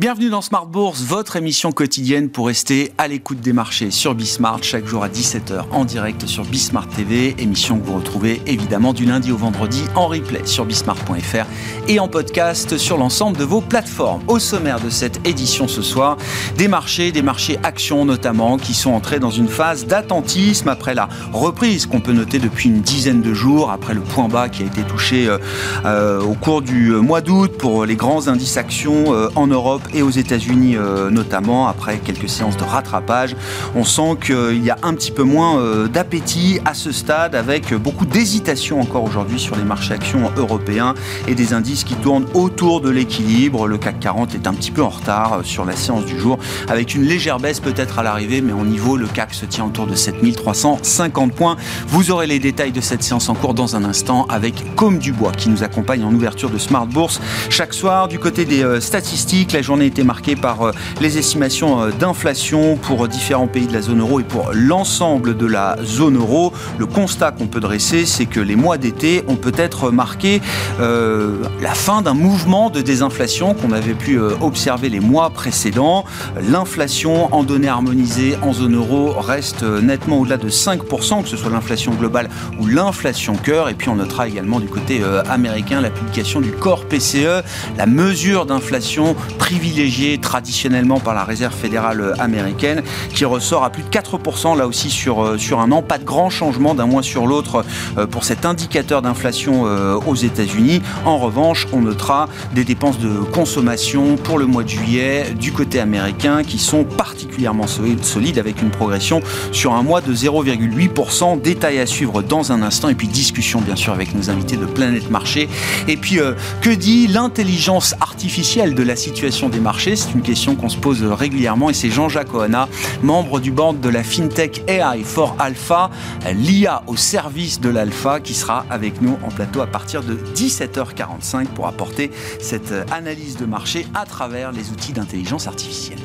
Bienvenue dans Smart Bourse, votre émission quotidienne pour rester à l'écoute des marchés sur Bismart, chaque jour à 17h en direct sur Bismart TV, émission que vous retrouvez évidemment du lundi au vendredi en replay sur bismart.fr et en podcast sur l'ensemble de vos plateformes. Au sommaire de cette édition ce soir, des marchés, des marchés actions notamment, qui sont entrés dans une phase d'attentisme après la reprise qu'on peut noter depuis une dizaine de jours, après le point bas qui a été touché euh, euh, au cours du mois d'août pour les grands indices actions euh, en Europe et aux États-Unis euh, notamment, après quelques séances de rattrapage. On sent qu'il y a un petit peu moins euh, d'appétit à ce stade, avec beaucoup d'hésitation encore aujourd'hui sur les marchés actions européens et des indices qui tournent autour de l'équilibre. Le CAC 40 est un petit peu en retard euh, sur la séance du jour, avec une légère baisse peut-être à l'arrivée, mais au niveau, le CAC se tient autour de 7350 points. Vous aurez les détails de cette séance en cours dans un instant avec Comme Dubois qui nous accompagne en ouverture de Smart Bourse chaque soir. Du côté des statistiques, la journée été marqué par euh, les estimations euh, d'inflation pour différents pays de la zone euro et pour l'ensemble de la zone euro. Le constat qu'on peut dresser, c'est que les mois d'été ont peut-être marqué euh, la fin d'un mouvement de désinflation qu'on avait pu observer les mois précédents. L'inflation en données harmonisées en zone euro reste nettement au-delà de 5%, que ce soit l'inflation globale ou l'inflation cœur. Et puis on notera également du côté américain la publication du corps PCE, la mesure d'inflation privilégiée privilégié traditionnellement par la Réserve fédérale américaine, qui ressort à plus de 4% là aussi sur, euh, sur un an. Pas de grand changement d'un mois sur l'autre euh, pour cet indicateur d'inflation euh, aux États-Unis. En revanche, on notera des dépenses de consommation pour le mois de juillet du côté américain qui sont particulièrement solides avec une progression sur un mois de 0,8%. Détail à suivre dans un instant et puis discussion bien sûr avec nos invités de Planète Marché. Et puis que dit l'intelligence artificielle de la situation des marchés C'est une question qu'on se pose régulièrement et c'est Jean-Jacques Ohana, membre du board de la FinTech AI for Alpha, l'IA au service de l'Alpha, qui sera avec nous en plateau à partir de 17h45 pour apporter cette analyse de marché à travers les outils d'intelligence artificielle.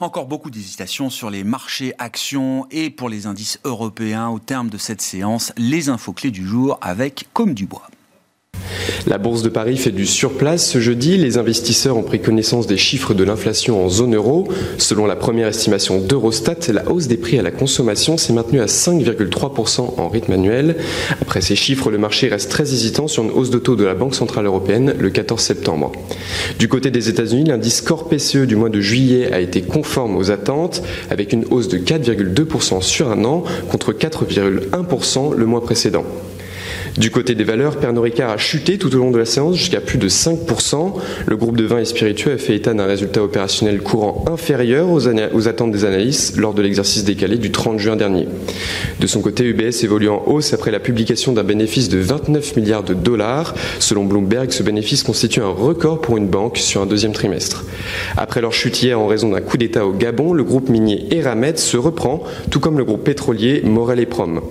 Encore beaucoup d'hésitations sur les marchés actions et pour les indices européens au terme de cette séance. Les infos clés du jour avec Comme du Bois. La bourse de Paris fait du surplace ce jeudi. Les investisseurs ont pris connaissance des chiffres de l'inflation en zone euro. Selon la première estimation d'Eurostat, la hausse des prix à la consommation s'est maintenue à 5,3% en rythme annuel. Après ces chiffres, le marché reste très hésitant sur une hausse de taux de la Banque Centrale Européenne le 14 septembre. Du côté des États-Unis, l'indice Core PCE du mois de juillet a été conforme aux attentes avec une hausse de 4,2% sur un an contre 4,1% le mois précédent. Du côté des valeurs, Pernod Ricard a chuté tout au long de la séance jusqu'à plus de 5%. Le groupe de vins et spiritueux a fait état d'un résultat opérationnel courant inférieur aux, aux attentes des analystes lors de l'exercice décalé du 30 juin dernier. De son côté, UBS évolue en hausse après la publication d'un bénéfice de 29 milliards de dollars. Selon Bloomberg, ce bénéfice constitue un record pour une banque sur un deuxième trimestre. Après leur chute hier en raison d'un coup d'État au Gabon, le groupe minier Eramet se reprend, tout comme le groupe pétrolier Morel et Prom.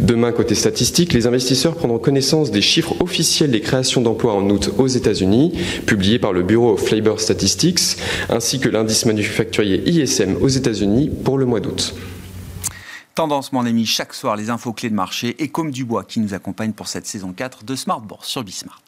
Demain, côté statistique, les investisseurs prendre connaissance des chiffres officiels des créations d'emplois en août aux États-Unis, publiés par le Bureau of Labor Statistics, ainsi que l'indice manufacturier ISM aux États-Unis pour le mois d'août. Tendance, mon ami, chaque soir, les infos clés de marché et comme Dubois qui nous accompagne pour cette saison 4 de Smart Bourse sur Bismart.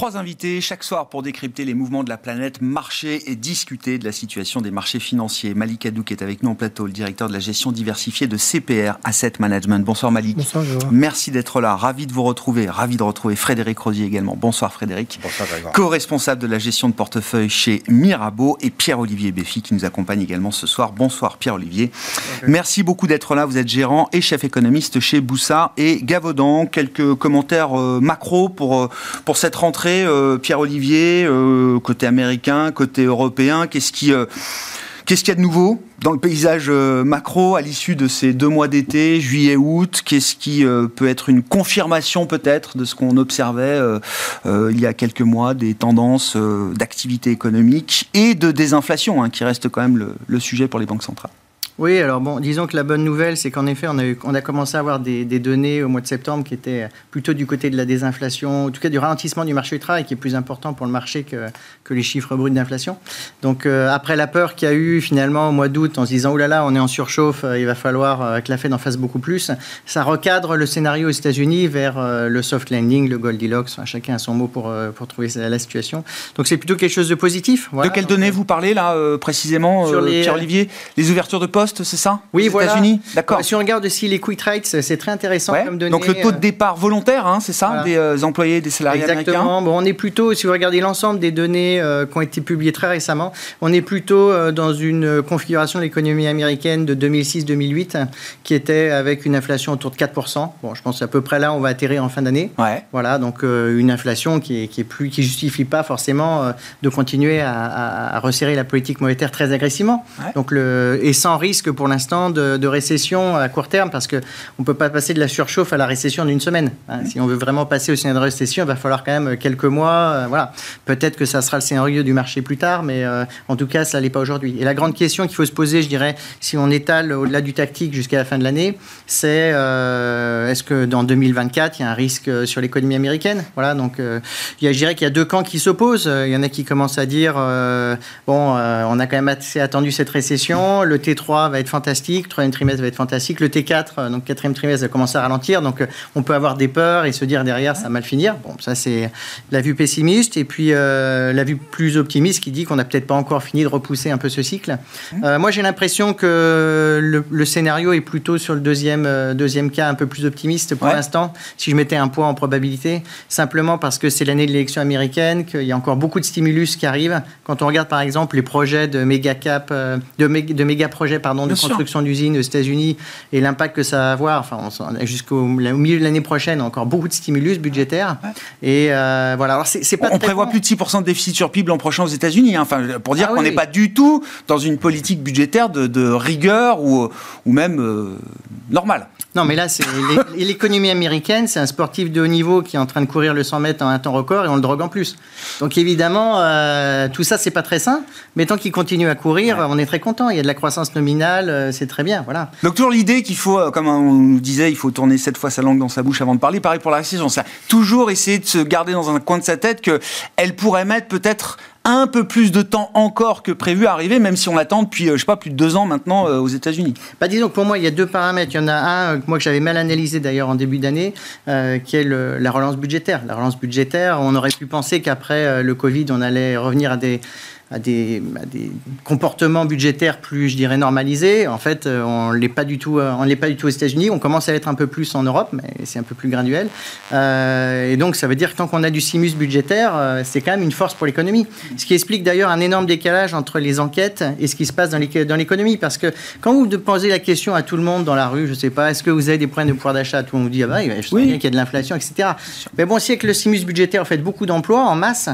Trois invités chaque soir pour décrypter les mouvements de la planète, marcher et discuter de la situation des marchés financiers. Malik Adou qui est avec nous en plateau, le directeur de la gestion diversifiée de CPR Asset Management. Bonsoir Malik. Bonsoir Merci d'être là, ravi de vous retrouver, ravi de retrouver Frédéric Rosier également. Bonsoir Frédéric. Bonsoir Co-responsable de la gestion de portefeuille chez Mirabeau et Pierre-Olivier Béfi qui nous accompagne également ce soir. Bonsoir Pierre-Olivier. Merci beaucoup d'être là. Vous êtes gérant et chef économiste chez Boussard et Gavaudan. Quelques commentaires euh, macro pour, euh, pour cette rentrée euh, Pierre-Olivier, euh, côté américain, côté européen Qu'est-ce qui, euh, qu'est-ce qu'il y a de nouveau dans le paysage macro à l'issue de ces deux mois d'été, juillet-août Qu'est-ce qui peut être une confirmation peut-être de ce qu'on observait il y a quelques mois, des tendances d'activité économique et de désinflation, hein, qui reste quand même le, sujet pour les banques centrales? Oui, alors bon, disons que la bonne nouvelle, c'est qu'en effet, on a, eu, on a commencé à avoir des, données au mois de septembre qui étaient plutôt du côté de la désinflation, en tout cas du ralentissement du marché du travail, qui est plus important pour le marché que, que les chiffres bruts d'inflation. Donc euh, après la peur qu'il y a eu finalement au mois d'août en se disant, oh là là, on est en surchauffe, euh, il va falloir euh, que la Fed en fasse beaucoup plus, ça recadre le scénario aux États-Unis vers le soft landing, le Goldilocks, chacun a son mot pour, pour trouver la, situation. Donc c'est plutôt quelque chose de positif. De quelles données vous parlez là précisément, les... Pierre-Olivier Les ouvertures de poste c'est ça? Oui, aux voilà. États-Unis? D'accord. Si on regarde aussi les quick rates, c'est très intéressant comme données. Donc le taux de euh, départ volontaire, hein, c'est ça, des euh, employés, des salariés Exactement. Bon, on est plutôt, si vous regardez l'ensemble des données euh, qui ont été publiées très récemment, on est plutôt dans une configuration de l'économie américaine de 2006-2008 qui était avec une inflation autour de 4%. Bon, je pense à peu près là, on va atterrir en fin d'année. Ouais. Voilà, donc une inflation qui, est, qui, est plus, qui justifie pas forcément de continuer à, resserrer la politique monétaire très agressivement. Donc le, et sans risque pour l'instant de, récession à court terme parce qu'on ne peut pas passer de la surchauffe à la récession d'une semaine. Hein. Si on veut vraiment passer au scénario de récession, il va falloir quand même quelques mois. Euh, voilà. Peut-être que ça sera le scénario du marché plus tard, mais euh, en tout cas, ça n'est pas aujourd'hui. Et la grande question qu'il faut se poser, je dirais, si on étale au-delà du tactique jusqu'à la fin de l'année, c'est euh, est-ce que dans 2024, il y a un risque sur l'économie américaine? Voilà, donc il y a, je dirais qu'il y a deux camps qui s'opposent. Il y en a qui commencent à dire bon, on a quand même assez attendu cette récession, le T3 va être fantastique, le troisième trimestre va être fantastique, le T4, euh, donc quatrième trimestre, va commencer à ralentir, donc euh, on peut avoir des peurs et se dire derrière ça va mal finir. Bon, ça c'est la vue pessimiste, et puis euh, la vue plus optimiste qui dit qu'on n'a peut-être pas encore fini de repousser un peu ce cycle. Mmh. moi j'ai l'impression que le, scénario est plutôt sur le deuxième, deuxième cas un peu plus optimiste pour l'instant, si je mettais un poids en probabilité, simplement parce que c'est l'année de l'élection américaine, qu'il y a encore beaucoup de stimulus qui arrivent. Quand on regarde par exemple les projets de méga cap, de, de méga projets pardon, de construction d'usines aux États-Unis et l'impact que ça va avoir. Enfin, jusqu'au milieu de l'année prochaine, encore beaucoup de stimulus budgétaires. Et euh, voilà. Alors, c'est, pas on prévoit plus de 6% de déficit sur PIB l'an prochain aux États-Unis. Hein. Enfin, pour dire ah qu'on n'est pas du tout dans une politique budgétaire de, rigueur ou, ou même euh, normale. Non, mais là, c'est l'économie américaine, c'est un sportif de haut niveau qui est en train de courir le 100 mètres en un temps record et on le drogue en plus. Donc évidemment, euh, tout ça, c'est pas très sain, mais tant qu'il continue à courir, on est très content. Il y a de la croissance nominale, euh, c'est très bien, voilà. Donc toujours l'idée qu'il faut, euh, comme on nous disait, il faut tourner sept fois sa langue dans sa bouche avant de parler. Pareil pour la récession, ça toujours essayer de se garder dans un coin de sa tête que elle pourrait mettre peut-être un peu plus de temps encore que prévu à arriver, même si on l'attend depuis, euh, je sais pas, plus de deux ans maintenant euh, aux États-Unis bah, Disons que pour moi, il y a deux paramètres. Il y en a un, euh, moi, que j'avais mal analysé d'ailleurs en début d'année, qui est la relance budgétaire. La relance budgétaire, on aurait pu penser qu'après le Covid, on allait revenir à des à des, des, comportements budgétaires plus, je dirais, normalisés. En fait, euh, on l'est pas du tout, euh, on l'est pas du tout aux États-Unis. On commence à l'être un peu plus en Europe, mais c'est un peu plus graduel. Euh, et donc, ça veut dire que tant qu'on a du simus budgétaire, c'est quand même une force pour l'économie. Ce qui explique d'ailleurs un énorme décalage entre les enquêtes et ce qui se passe dans l'économie. Parce que quand vous posez la question à tout le monde dans la rue, je sais pas, est-ce que vous avez des problèmes de pouvoir d'achat Tout le monde vous dit, ah bah, je sais bien qu'il y a de l'inflation, etc. Mais bon, si avec le simus budgétaire, en fait beaucoup d'emplois en masse,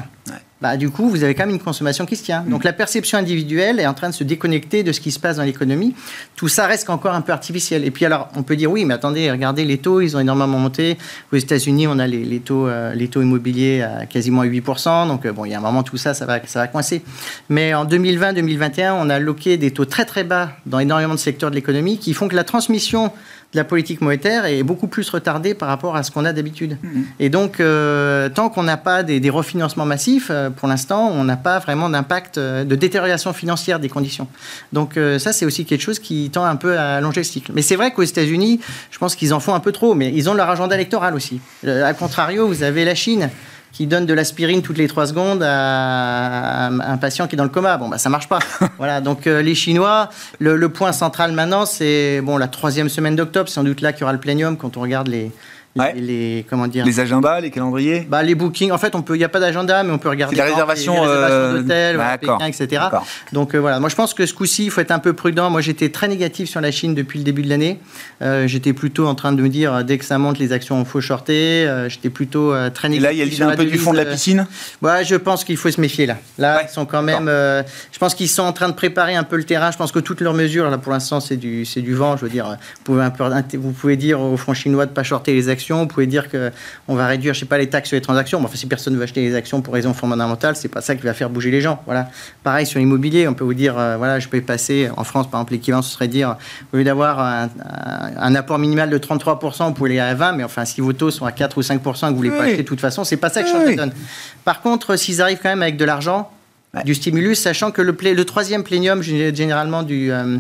bah, du coup, vous avez quand même une consommation qui se tient. Donc la perception individuelle est en train de se déconnecter de ce qui se passe dans l'économie. Tout ça reste encore un peu artificiel. Et puis alors, on peut dire oui, mais attendez, regardez les taux, ils ont énormément monté. Aux États-Unis, on a les, taux, euh, les taux immobiliers à quasiment 8%. Donc euh, bon, il y a un moment, tout ça, ça va, ça va coincer. Mais en 2020-2021, on a loqué des taux très très bas dans énormément de secteurs de l'économie qui font que la transmission la politique monétaire est beaucoup plus retardée par rapport à ce qu'on a d'habitude. Mhm. Et donc, euh, tant qu'on n'a pas des, refinancements massifs, euh, pour l'instant, on n'a pas vraiment d'impact euh, de détérioration financière des conditions. Donc, ça, c'est aussi quelque chose qui tend un peu à allonger le cycle. Mais c'est vrai qu'aux États-Unis, je pense qu'ils en font un peu trop, mais ils ont leur agenda électoral aussi. A contrario, vous avez la Chine qui donne de l'aspirine toutes les trois secondes à un patient qui est dans le coma. Bon, bah, ça marche pas. voilà. Donc, euh, les Chinois, le, point central maintenant, c'est bon, la troisième semaine d'octobre, sans doute là qu'il y aura le plénium quand on regarde les, les, comment dire les agendas, les calendriers bah, Les bookings, en fait, on peut, il n'y a pas d'agenda, mais on peut regarder la réservation, les, euh, d'hôtels, etc. Donc euh, voilà, moi je pense que ce coup-ci, il faut être un peu prudent. Moi j'étais très négatif sur la Chine depuis le début de l'année. Euh, j'étais plutôt en train de me dire, dès que ça monte, les actions, il faut shorter. j'étais plutôt très négatif. Et là, il y a un peu du fond de la piscine ouais, Je pense qu'il faut se méfier là. Là, ils sont quand même. je pense qu'ils sont en train de préparer un peu le terrain. Je pense que toutes leurs mesures, là pour l'instant, c'est du, du vent. Je veux dire, vous pouvez, un peu, vous pouvez dire aux francs chinois de ne pas shorter les actions actions, vous pouvez dire qu'on va réduire, je sais pas, les taxes sur les transactions. Mais enfin, si personne ne veut acheter les actions pour raison fondamentale, c'est pas ça qui va faire bouger les gens. Voilà. Pareil sur l'immobilier, on peut vous dire, euh, voilà, je peux passer en France, par exemple, l'équivalent, ce serait dire, au lieu d'avoir un, apport minimal de 33%, vous pouvez aller à 20, mais enfin, si vos taux sont à 4 ou 5% que vous voulez pas acheter de toute façon, c'est pas ça que change la donne. Par contre, s'ils arrivent quand même avec de l'argent, du stimulus, sachant que le, le troisième plénium, généralement, du, euh,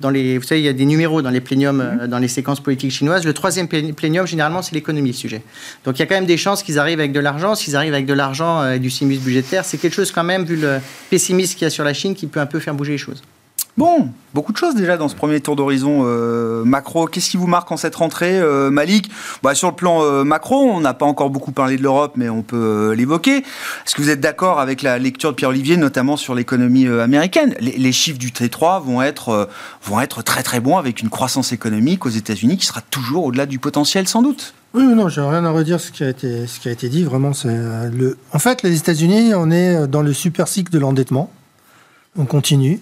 dans les, vous savez, il y a des numéros dans les pléniums, mhm. euh, dans les séquences politiques chinoises. Le troisième plénium, généralement, c'est l'économie, le sujet. Donc il y a quand même des chances qu'ils arrivent avec de l'argent. S'ils arrivent avec de l'argent euh, et du stimulus budgétaire, c'est quelque chose quand même, vu le pessimisme qu'il y a sur la Chine, qui peut un peu faire bouger les choses. Bon, beaucoup de choses déjà dans ce premier tour d'horizon euh, macro. Qu'est-ce qui vous marque en cette rentrée, euh, Malik? Bah, Sur le plan euh, macro, on n'a pas encore beaucoup parlé de l'Europe, mais on peut l'évoquer. Est-ce que vous êtes d'accord avec la lecture de Pierre-Olivier, notamment sur l'économie américaine? Les, chiffres du T3 vont être, vont être très très bons avec une croissance économique aux États-Unis qui sera toujours au-delà du potentiel sans doute. Oui, non, j'ai rien à redire ce qui a été, ce qui a été dit. Vraiment, c'est le. En fait, les États-Unis, on est dans le super cycle de l'endettement. On continue.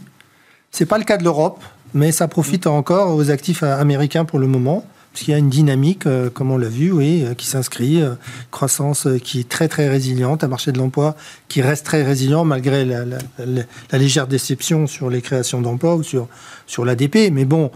C'est pas le cas de l'Europe, mais ça profite encore aux actifs américains pour le moment, parce qu'il y a une dynamique, euh, comme on l'a vu, oui, euh, qui s'inscrit, euh, croissance qui est très très résiliente, un marché de l'emploi qui reste très résilient malgré la, légère déception sur les créations d'emplois ou sur, sur l'ADP. Mais bon,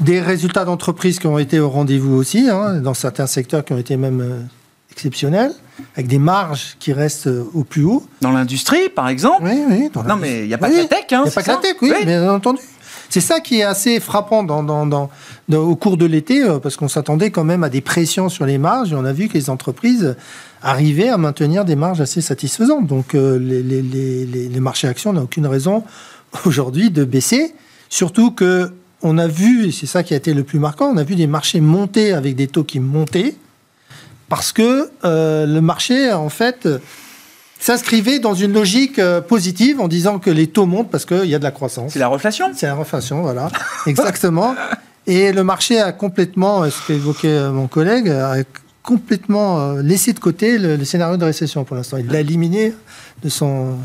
des résultats d'entreprises qui ont été au rendez-vous aussi, hein, dans certains secteurs qui ont été même exceptionnels avec des marges qui restent euh, au plus haut. Dans l'industrie, par exemple Oui, oui. non, mais il n'y a pas que la tech. Hein, il n'y a pas que la tech, oui, bien entendu. C'est ça qui est assez frappant dans, dans, dans, au cours de l'été, euh, parce qu'on s'attendait quand même à des pressions sur les marges, et on a vu que les entreprises arrivaient à maintenir des marges assez satisfaisantes. Donc euh, les, les, les, les, marchés actions n'ont aucune raison aujourd'hui de baisser, surtout que on a vu, et c'est ça qui a été le plus marquant, on a vu des marchés monter avec des taux qui montaient, parce que euh, le marché, en fait, s'inscrivait dans une logique euh, positive en disant que les taux montent parce qu'il y a de la croissance. C'est la reflation C'est la reflation, voilà. Exactement. Et le marché a complètement, ce qu'évoquait euh, mon collègue, a complètement laissé de côté le scénario de récession pour l'instant. Il l'a éliminé de son,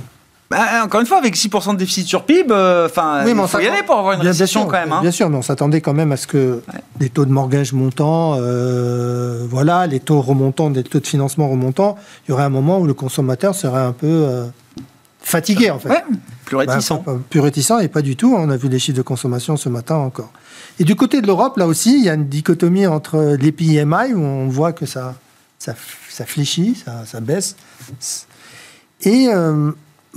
bah, encore une fois, avec 6% de déficit sur PIB, euh, il faut y aller pour avoir une récession quand même. Hein. Bien sûr, mais on s'attendait quand même à ce que les taux de mortgage montants, euh, voilà, les taux remontants, les taux de financement remontants, il y aurait un moment où le consommateur serait un peu euh, fatigué en fait. plus réticent. Bah, plus réticent et pas du tout. On a vu les chiffres de consommation ce matin encore. Et du côté de l'Europe, là aussi, il y a une dichotomie entre les PMI où on voit que ça, ça, ça fléchit, ça, ça baisse. Et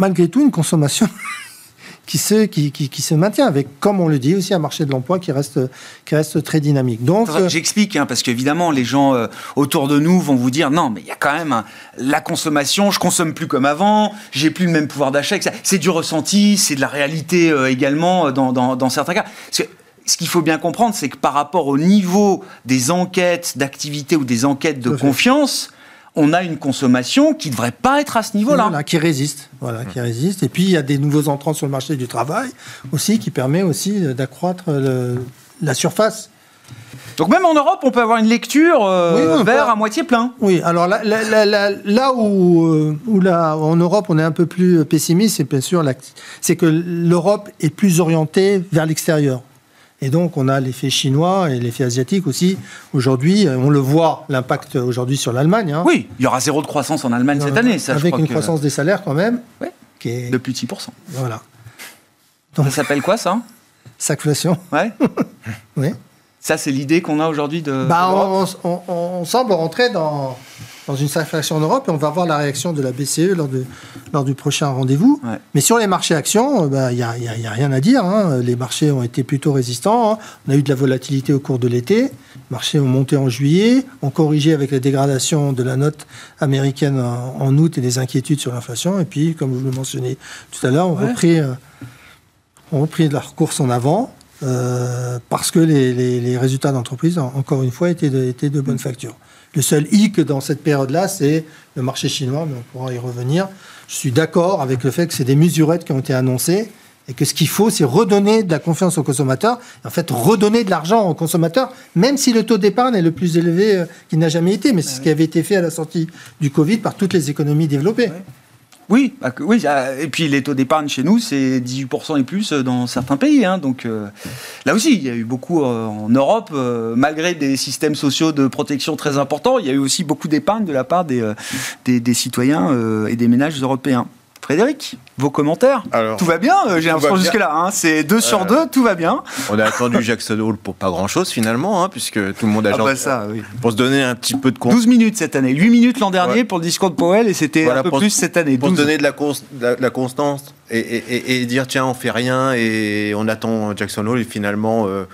malgré tout une consommation qui se, qui, qui, se maintient avec, comme on le dit aussi, un marché de l'emploi qui reste, qui reste très dynamique. Donc, euh, J'explique, hein, parce qu'évidemment, les gens euh, autour de nous vont vous dire non, mais il y a quand même la consommation, je consomme plus comme avant, j'ai plus le même pouvoir d'achat. C'est du ressenti, c'est de la réalité euh, également dans, dans, dans, certains cas. Parce que, ce qu'il faut bien comprendre, c'est que par rapport au niveau des enquêtes d'activité ou des enquêtes de confiance, on a une consommation qui ne devrait pas être à ce niveau-là. qui résiste. Voilà, qui résiste. Et puis, il y a des nouveaux entrants sur le marché du travail aussi, qui permet aussi d'accroître la surface. Donc même en Europe, on peut avoir une lecture euh, vers à moitié plein. Oui, alors là, là, où, euh, où en Europe, on est un peu plus pessimiste, c'est bien sûr, c'est que l'Europe est plus orientée vers l'extérieur. Et donc, on a l'effet chinois et l'effet asiatique aussi. Aujourd'hui, on le voit, l'impact aujourd'hui sur l'Allemagne. Hein. Oui, il y aura zéro de croissance en Allemagne cette année. Ça, Avec une croissance des salaires quand même. Oui, qui est... de plus de 6%. Voilà. Donc... Ça s'appelle quoi ça? Sagflation. Ouais. oui. Ça, c'est l'idée qu'on a aujourd'hui de. Bah, on, semble rentrer dans, dans une inflation en Europe et on va voir la réaction de la BCE lors, de, lors du prochain rendez-vous. Mais sur les marchés actions, il bah, n'y a, y a, rien à dire. Hein. Les marchés ont été plutôt résistants. Hein. On a eu de la volatilité au cours de l'été. Les marchés ont monté en juillet, ont corrigé avec la dégradation de la note américaine en, août et des inquiétudes sur l'inflation. Et puis, comme vous le mentionnez tout à l'heure, on, repris, euh, on repris de la course en avant. Euh, parce que les, résultats d'entreprise, encore une fois, étaient de, étaient de bonne facture. Le seul hic dans cette période-là, c'est le marché chinois, mais on pourra y revenir. Je suis d'accord avec le fait que c'est des mesurettes qui ont été annoncées et que ce qu'il faut, c'est redonner de la confiance aux consommateurs, en fait, redonner de l'argent aux consommateurs, même si le taux d'épargne est le plus élevé euh, qu'il n'a jamais été. Mais c'est ce qui avait été fait à la sortie du Covid par toutes les économies développées. Oui, et puis les taux d'épargne chez nous, c'est 18% et plus dans certains pays. Hein, donc, euh, là aussi, il y a eu beaucoup en Europe, malgré des systèmes sociaux de protection très importants, il y a eu aussi beaucoup d'épargne de la part des citoyens et des ménages européens. Frédéric, vos commentaires Tout va bien, euh, j'ai l'impression jusque-là. Hein. c'est deux sur euh, deux, tout va bien. On a attendu Jackson Hole pour pas grand-chose finalement, hein, puisque tout le monde a ah bah ça, oui. Pour se donner un petit peu de compte. 12 minutes cette année, 8 minutes l'an dernier pour le discours de Powell et c'était un peu plus cette année. Pour se donner de la, la, constance et, dire tiens, on fait rien et on attend Jackson Hole et finalement euh,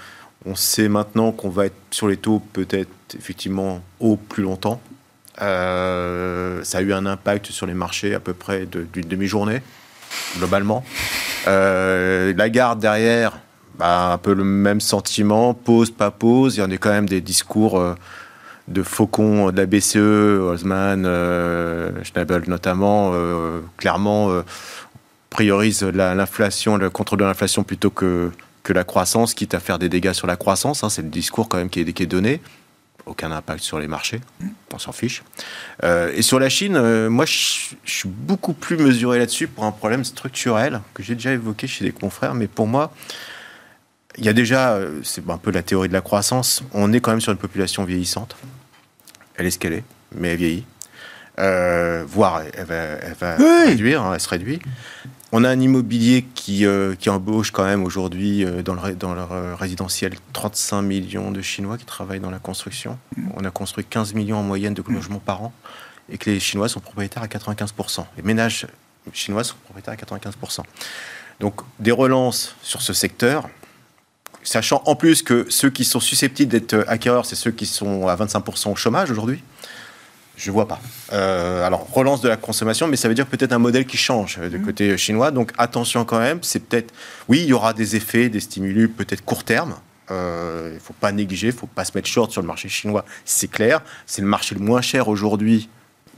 on sait maintenant qu'on va être sur les taux peut-être effectivement haut plus longtemps. Euh, ça a eu un impact sur les marchés à peu près d'une demi-journée, globalement. Euh, la garde derrière, bah, un peu le même sentiment, pause, pas pause. Il y en a quand même des discours euh, de faucons de la BCE, Osman, Schnabel notamment, clairement priorise l'inflation, le contrôle de l'inflation plutôt que, que la croissance, quitte à faire des dégâts sur la croissance. Hein, c'est le discours quand même qui est donné aucun impact sur les marchés, on s'en fiche. Euh, et sur la Chine, euh, moi, je, suis beaucoup plus mesuré là-dessus pour un problème structurel que j'ai déjà évoqué chez des confrères, mais pour moi, il y a déjà, euh, c'est un peu la théorie de la croissance, on est quand même sur une population vieillissante. Elle est ce qu'elle est, mais elle vieillit. voire elle va, réduire, hein, elle se réduit. On a un immobilier qui, euh, qui embauche quand même aujourd'hui euh, dans, le, dans leur euh, résidentiel 35 millions de Chinois qui travaillent dans la construction. On a construit 15 millions en moyenne de logements par an et que les Chinois sont propriétaires à 95%. Les ménages chinois sont propriétaires à 95%. Donc des relances sur ce secteur, sachant en plus que ceux qui sont susceptibles d'être acquéreurs, c'est ceux qui sont à 25% au chômage aujourd'hui. Je vois pas. Euh, alors, relance de la consommation, mais ça veut dire peut-être un modèle qui change euh, du mmh. côté chinois. Donc, attention quand même. C'est peut-être. Oui, il y aura des effets, des stimulus peut-être court terme. Euh, il ne faut pas négliger, il ne faut pas se mettre short sur le marché chinois, c'est clair. C'est le marché le moins cher aujourd'hui,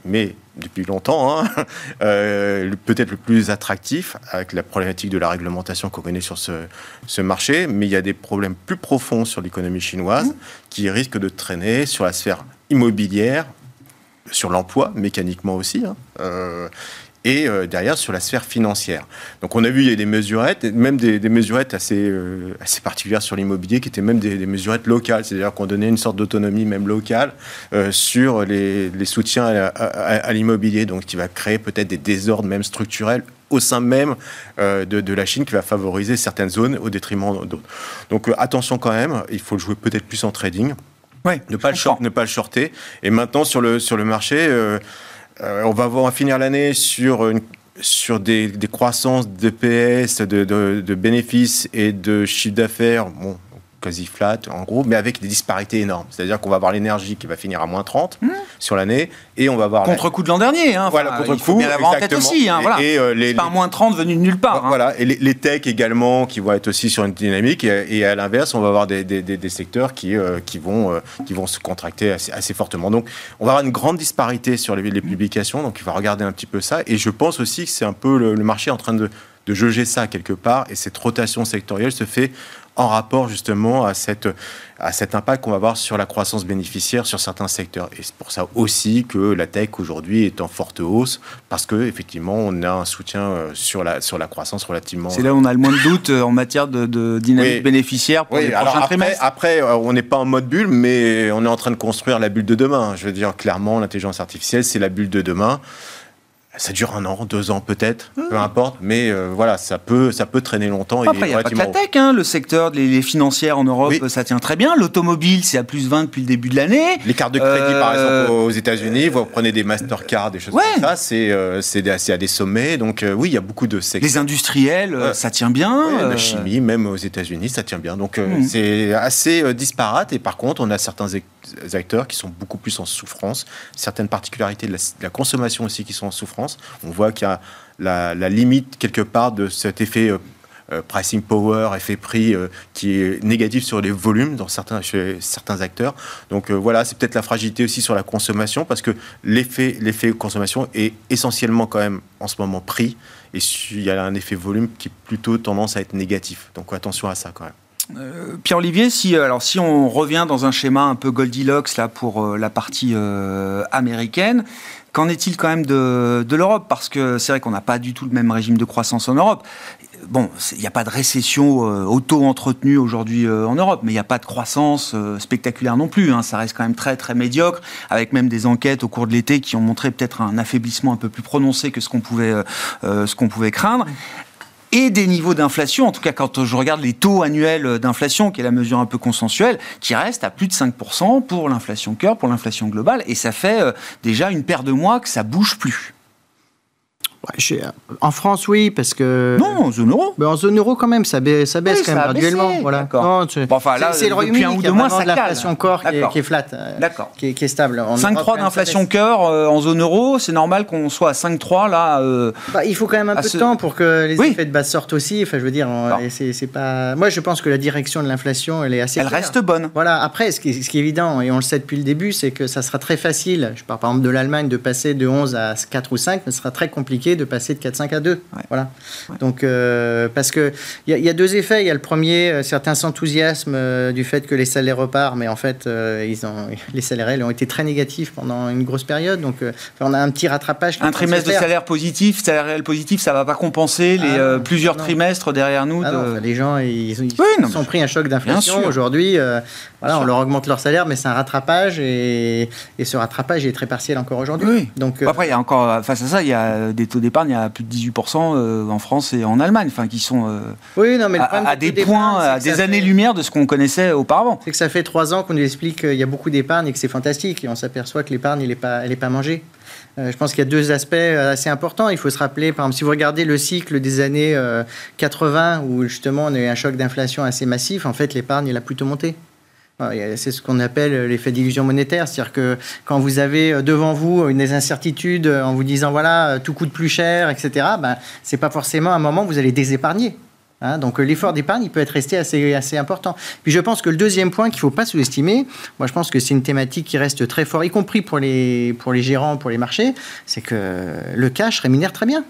mais depuis longtemps, hein, peut-être le plus attractif, avec la problématique de la réglementation qu'on connaît sur ce, ce, marché. Mais il y a des problèmes plus profonds sur l'économie chinoise mmh. qui risquent de traîner sur la sphère immobilière, sur l'emploi, mécaniquement aussi, hein, euh, et euh, derrière sur la sphère financière. Donc on a vu, il y a des mesurettes, même des, mesurettes assez, euh, assez particulières sur l'immobilier, qui étaient même des, mesurettes locales, c'est-à-dire qu'on donnait une sorte d'autonomie même locale sur les, soutiens à, l'immobilier, donc qui va créer peut-être des désordres même structurels au sein même de, de, la Chine qui va favoriser certaines zones au détriment d'autres. Donc attention quand même, il faut le jouer peut-être plus en trading ne, pas le ne pas le shorter. Et maintenant, sur le, sur le marché, euh, euh, on, va voir, finir l'année sur, une, sur des, des croissances de PS, de, de, de, bénéfices et de chiffre d'affaires. Bon, quasi flat en gros, mais avec des disparités énormes. C'est-à-dire qu'on va avoir l'énergie qui va finir à moins 30 mmh. sur l'année, et on va avoir... Contre-coup de l'an dernier, hein, voilà, contre-coup, en tête aussi. Hein, voilà. Et, euh, les, pas moins 30 venu de nulle part. Hein. Voilà, et les, les techs également qui vont être aussi sur une dynamique, et, à l'inverse, on va avoir des, des, des secteurs qui, euh, qui, vont, euh, qui vont se contracter assez, assez, fortement. Donc, on va avoir une grande disparité sur les, les publications, donc il va regarder un petit peu ça, et je pense aussi que c'est un peu le, le marché en train de de jauger ça quelque part, et cette rotation sectorielle se fait en rapport justement à, cette, à cet impact qu'on va avoir sur la croissance bénéficiaire sur certains secteurs. Et c'est pour ça aussi que la tech aujourd'hui est en forte hausse, parce qu'effectivement, on a un soutien euh, sur la, sur la croissance relativement... C'est là où on a le moins de doutes euh, en matière de, dynamique bénéficiaire pour les prochains après, Après, euh, on n'est pas en mode bulle, mais on est en train de construire la bulle de demain. Je veux dire, clairement, l'intelligence artificielle, c'est la bulle de demain ça dure un an, deux ans peut-être, peu importe, mais euh, voilà, ça peut, ça peut traîner longtemps. Après, il n'y a pas que la tech, hein, le secteur des financières en Europe, ça tient très bien. L'automobile, c'est à plus 20 depuis le début de l'année. Les cartes de crédit, par euh, exemple, aux États-Unis, vous prenez des Mastercard, des choses comme ça, c'est euh, à des sommets. Donc oui, il y a beaucoup de secteurs. Les industriels, ça tient bien. la chimie, même aux États-Unis, ça tient bien. Donc hmm. c'est assez disparate. Et par contre, on a certains acteurs qui sont beaucoup plus en souffrance, certaines particularités de la consommation aussi qui sont en souffrance. On voit qu'il y a la, limite quelque part de cet effet euh, euh, pricing power, effet prix euh, qui est négatif sur les volumes dans certains, chez certains acteurs. Donc voilà, c'est peut-être la fragilité aussi sur la consommation parce que l'effet, consommation est essentiellement quand même en ce moment prix et il y a un effet volume qui est plutôt tendance à être négatif. Donc attention à ça quand même. Pierre-Olivier, si, alors, si on revient dans un schéma un peu Goldilocks là, pour la partie américaine, Qu'en est-il quand même de, l'Europe? Parce que c'est vrai qu'on n'a pas du tout le même régime de croissance en Europe. bon, il n'y a pas de récession auto-entretenue aujourd'hui en Europe, mais il n'y a pas de croissance spectaculaire non plus. Hein. Ça reste quand même très très médiocre, avec même des enquêtes au cours de l'été qui ont montré peut-être un affaiblissement un peu plus prononcé que ce qu'on pouvait, ce qu'on pouvait craindre et des niveaux d'inflation, en tout cas quand je regarde les taux annuels d'inflation, qui est la mesure un peu consensuelle, qui restent à plus de 5% pour l'inflation cœur, pour l'inflation globale, et ça fait euh, déjà une paire de mois que ça bouge plus. En France, oui, parce que. Non, en zone euro. Mais en zone euro, quand même, ça baisse, ça baisse quand même graduellement. Voilà. Non, enfin, c'est le Royaume-Uni un ou deux mois, ça l'inflation corps qui est, qui est flat, euh, D'accord. Qui, qui, est stable. 5,3 d'inflation cœur euh, en zone euro, c'est normal qu'on soit à 5,3 là. Euh, bah, il faut quand même un peu de temps pour que les effets de base sortent aussi. Enfin, je veux dire, c'est pas. Moi, je pense que la direction de l'inflation, elle est assez. Elle reste bonne. Voilà. Après, ce qui, est, ce qui, est, évident, et on le sait depuis le début, c'est que ça sera très facile. Je parle par exemple de l'Allemagne de passer de 11 à 4 ou 5, mais ce sera très compliqué de passer de 4, 5 à deux. Voilà. Donc, euh, parce qu'il y, y, a deux effets. Il y a le premier, euh, certains s'enthousiasment euh, du fait que les salaires repartent, mais en fait, ils ont, les salaires réels ont été très négatifs pendant une grosse période. Donc, on a un petit rattrapage. Un trimestre de salaire positif, salaire réel positif, ça ne va pas compenser les ah plusieurs trimestres derrière nous. Ah les gens, ils, ils sont pris un choc d'inflation aujourd'hui. voilà, on leur augmente leur salaire, mais c'est un rattrapage et, et, ce rattrapage est très partiel encore aujourd'hui. Donc, Après, il y a encore, face à ça, il y a des taux d'épargne à plus de 18% euh, en France et en Allemagne, enfin, qui sont euh, oui, non, mais à, des points, à des années-lumière de ce qu'on connaissait auparavant. C'est que ça fait trois ans qu'on nous explique qu'il y a beaucoup d'épargne et que c'est fantastique, et on s'aperçoit que l'épargne, elle n'est pas, elle est pas mangée. Euh, je pense qu'il y a deux aspects assez importants. Il faut se rappeler, par exemple, si vous regardez le cycle des années 80, où justement on a eu un choc d'inflation assez massif, en fait, l'épargne, elle a plutôt monté. C'est ce qu'on appelle l'effet d'illusion monétaire, c'est-à-dire que quand vous avez euh, devant vous une des incertitudes en vous disant voilà tout coûte plus cher, etc. Ben c'est pas forcément un moment où vous allez désépargner. Hein, donc euh, l'effort d'épargne, il peut être resté assez, assez important. Puis je pense que le deuxième point qu'il ne faut pas sous-estimer, moi je pense que c'est une thématique qui reste très fort, y compris pour les, pour les gérants, pour les marchés, c'est que le cash rémunère très bien.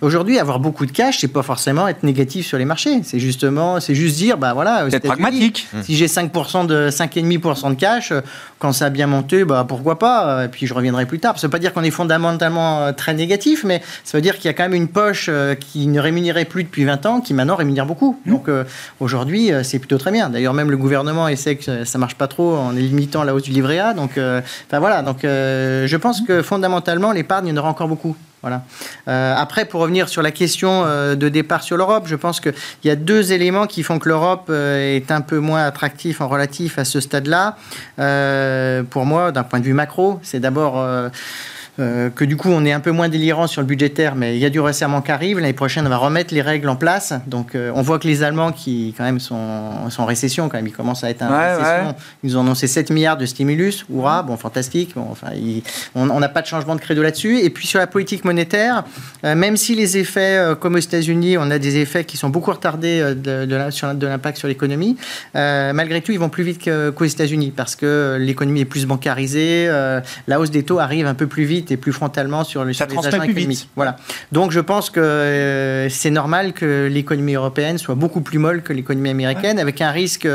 Aujourd'hui, avoir beaucoup de cash, c'est pas forcément être négatif sur les marchés. C'est justement, c'est juste dire, bah voilà, c'est pragmatique. Si j'ai 5% de 5,5% de cash, quand ça a bien monté, bah pourquoi pas. Et puis je reviendrai plus tard. Ça veut pas dire qu'on est fondamentalement euh, très négatif, mais ça veut dire qu'il y a quand même une poche euh, qui ne rémunérait plus depuis 20 ans, qui maintenant rémunère beaucoup. Mmh. Donc euh, aujourd'hui, c'est plutôt très bien. D'ailleurs, même le gouvernement essaie que ça marche pas trop en limitant la hausse du livret A. Donc, enfin voilà. Donc je pense que fondamentalement, l'épargne, il y en aura encore beaucoup. Voilà. Euh, après, pour revenir sur la question euh, de départ sur l'Europe, je pense qu'il y a deux éléments qui font que l'Europe euh, est un peu moins attractif en relatif à ce stade-là. pour moi, d'un point de vue macro, c'est d'abord euh, que du coup on est un peu moins délirant sur le budgétaire, mais il y a du resserrement qui arrive. L'année prochaine, on va remettre les règles en place. Donc euh, on voit que les Allemands, qui quand même sont, sont, en récession, quand même, ils commencent à être en récession. Ils nous ont annoncé 7 milliards de stimulus. Hurrah, bon, fantastique. Bon, enfin, on n'a pas de changement de credo là-dessus. Et puis sur la politique monétaire, euh, même si les effets, comme aux États-Unis, on a des effets qui sont beaucoup retardés de, de l'impact sur l'économie, malgré tout, ils vont plus vite qu'aux États-Unis parce que l'économie est plus bancarisée, la hausse des taux arrive un peu plus vite et plus frontalement sur, le, sur les agents économiques. Voilà. Donc je pense que euh, c'est normal que l'économie européenne soit beaucoup plus molle que l'économie américaine, avec un risque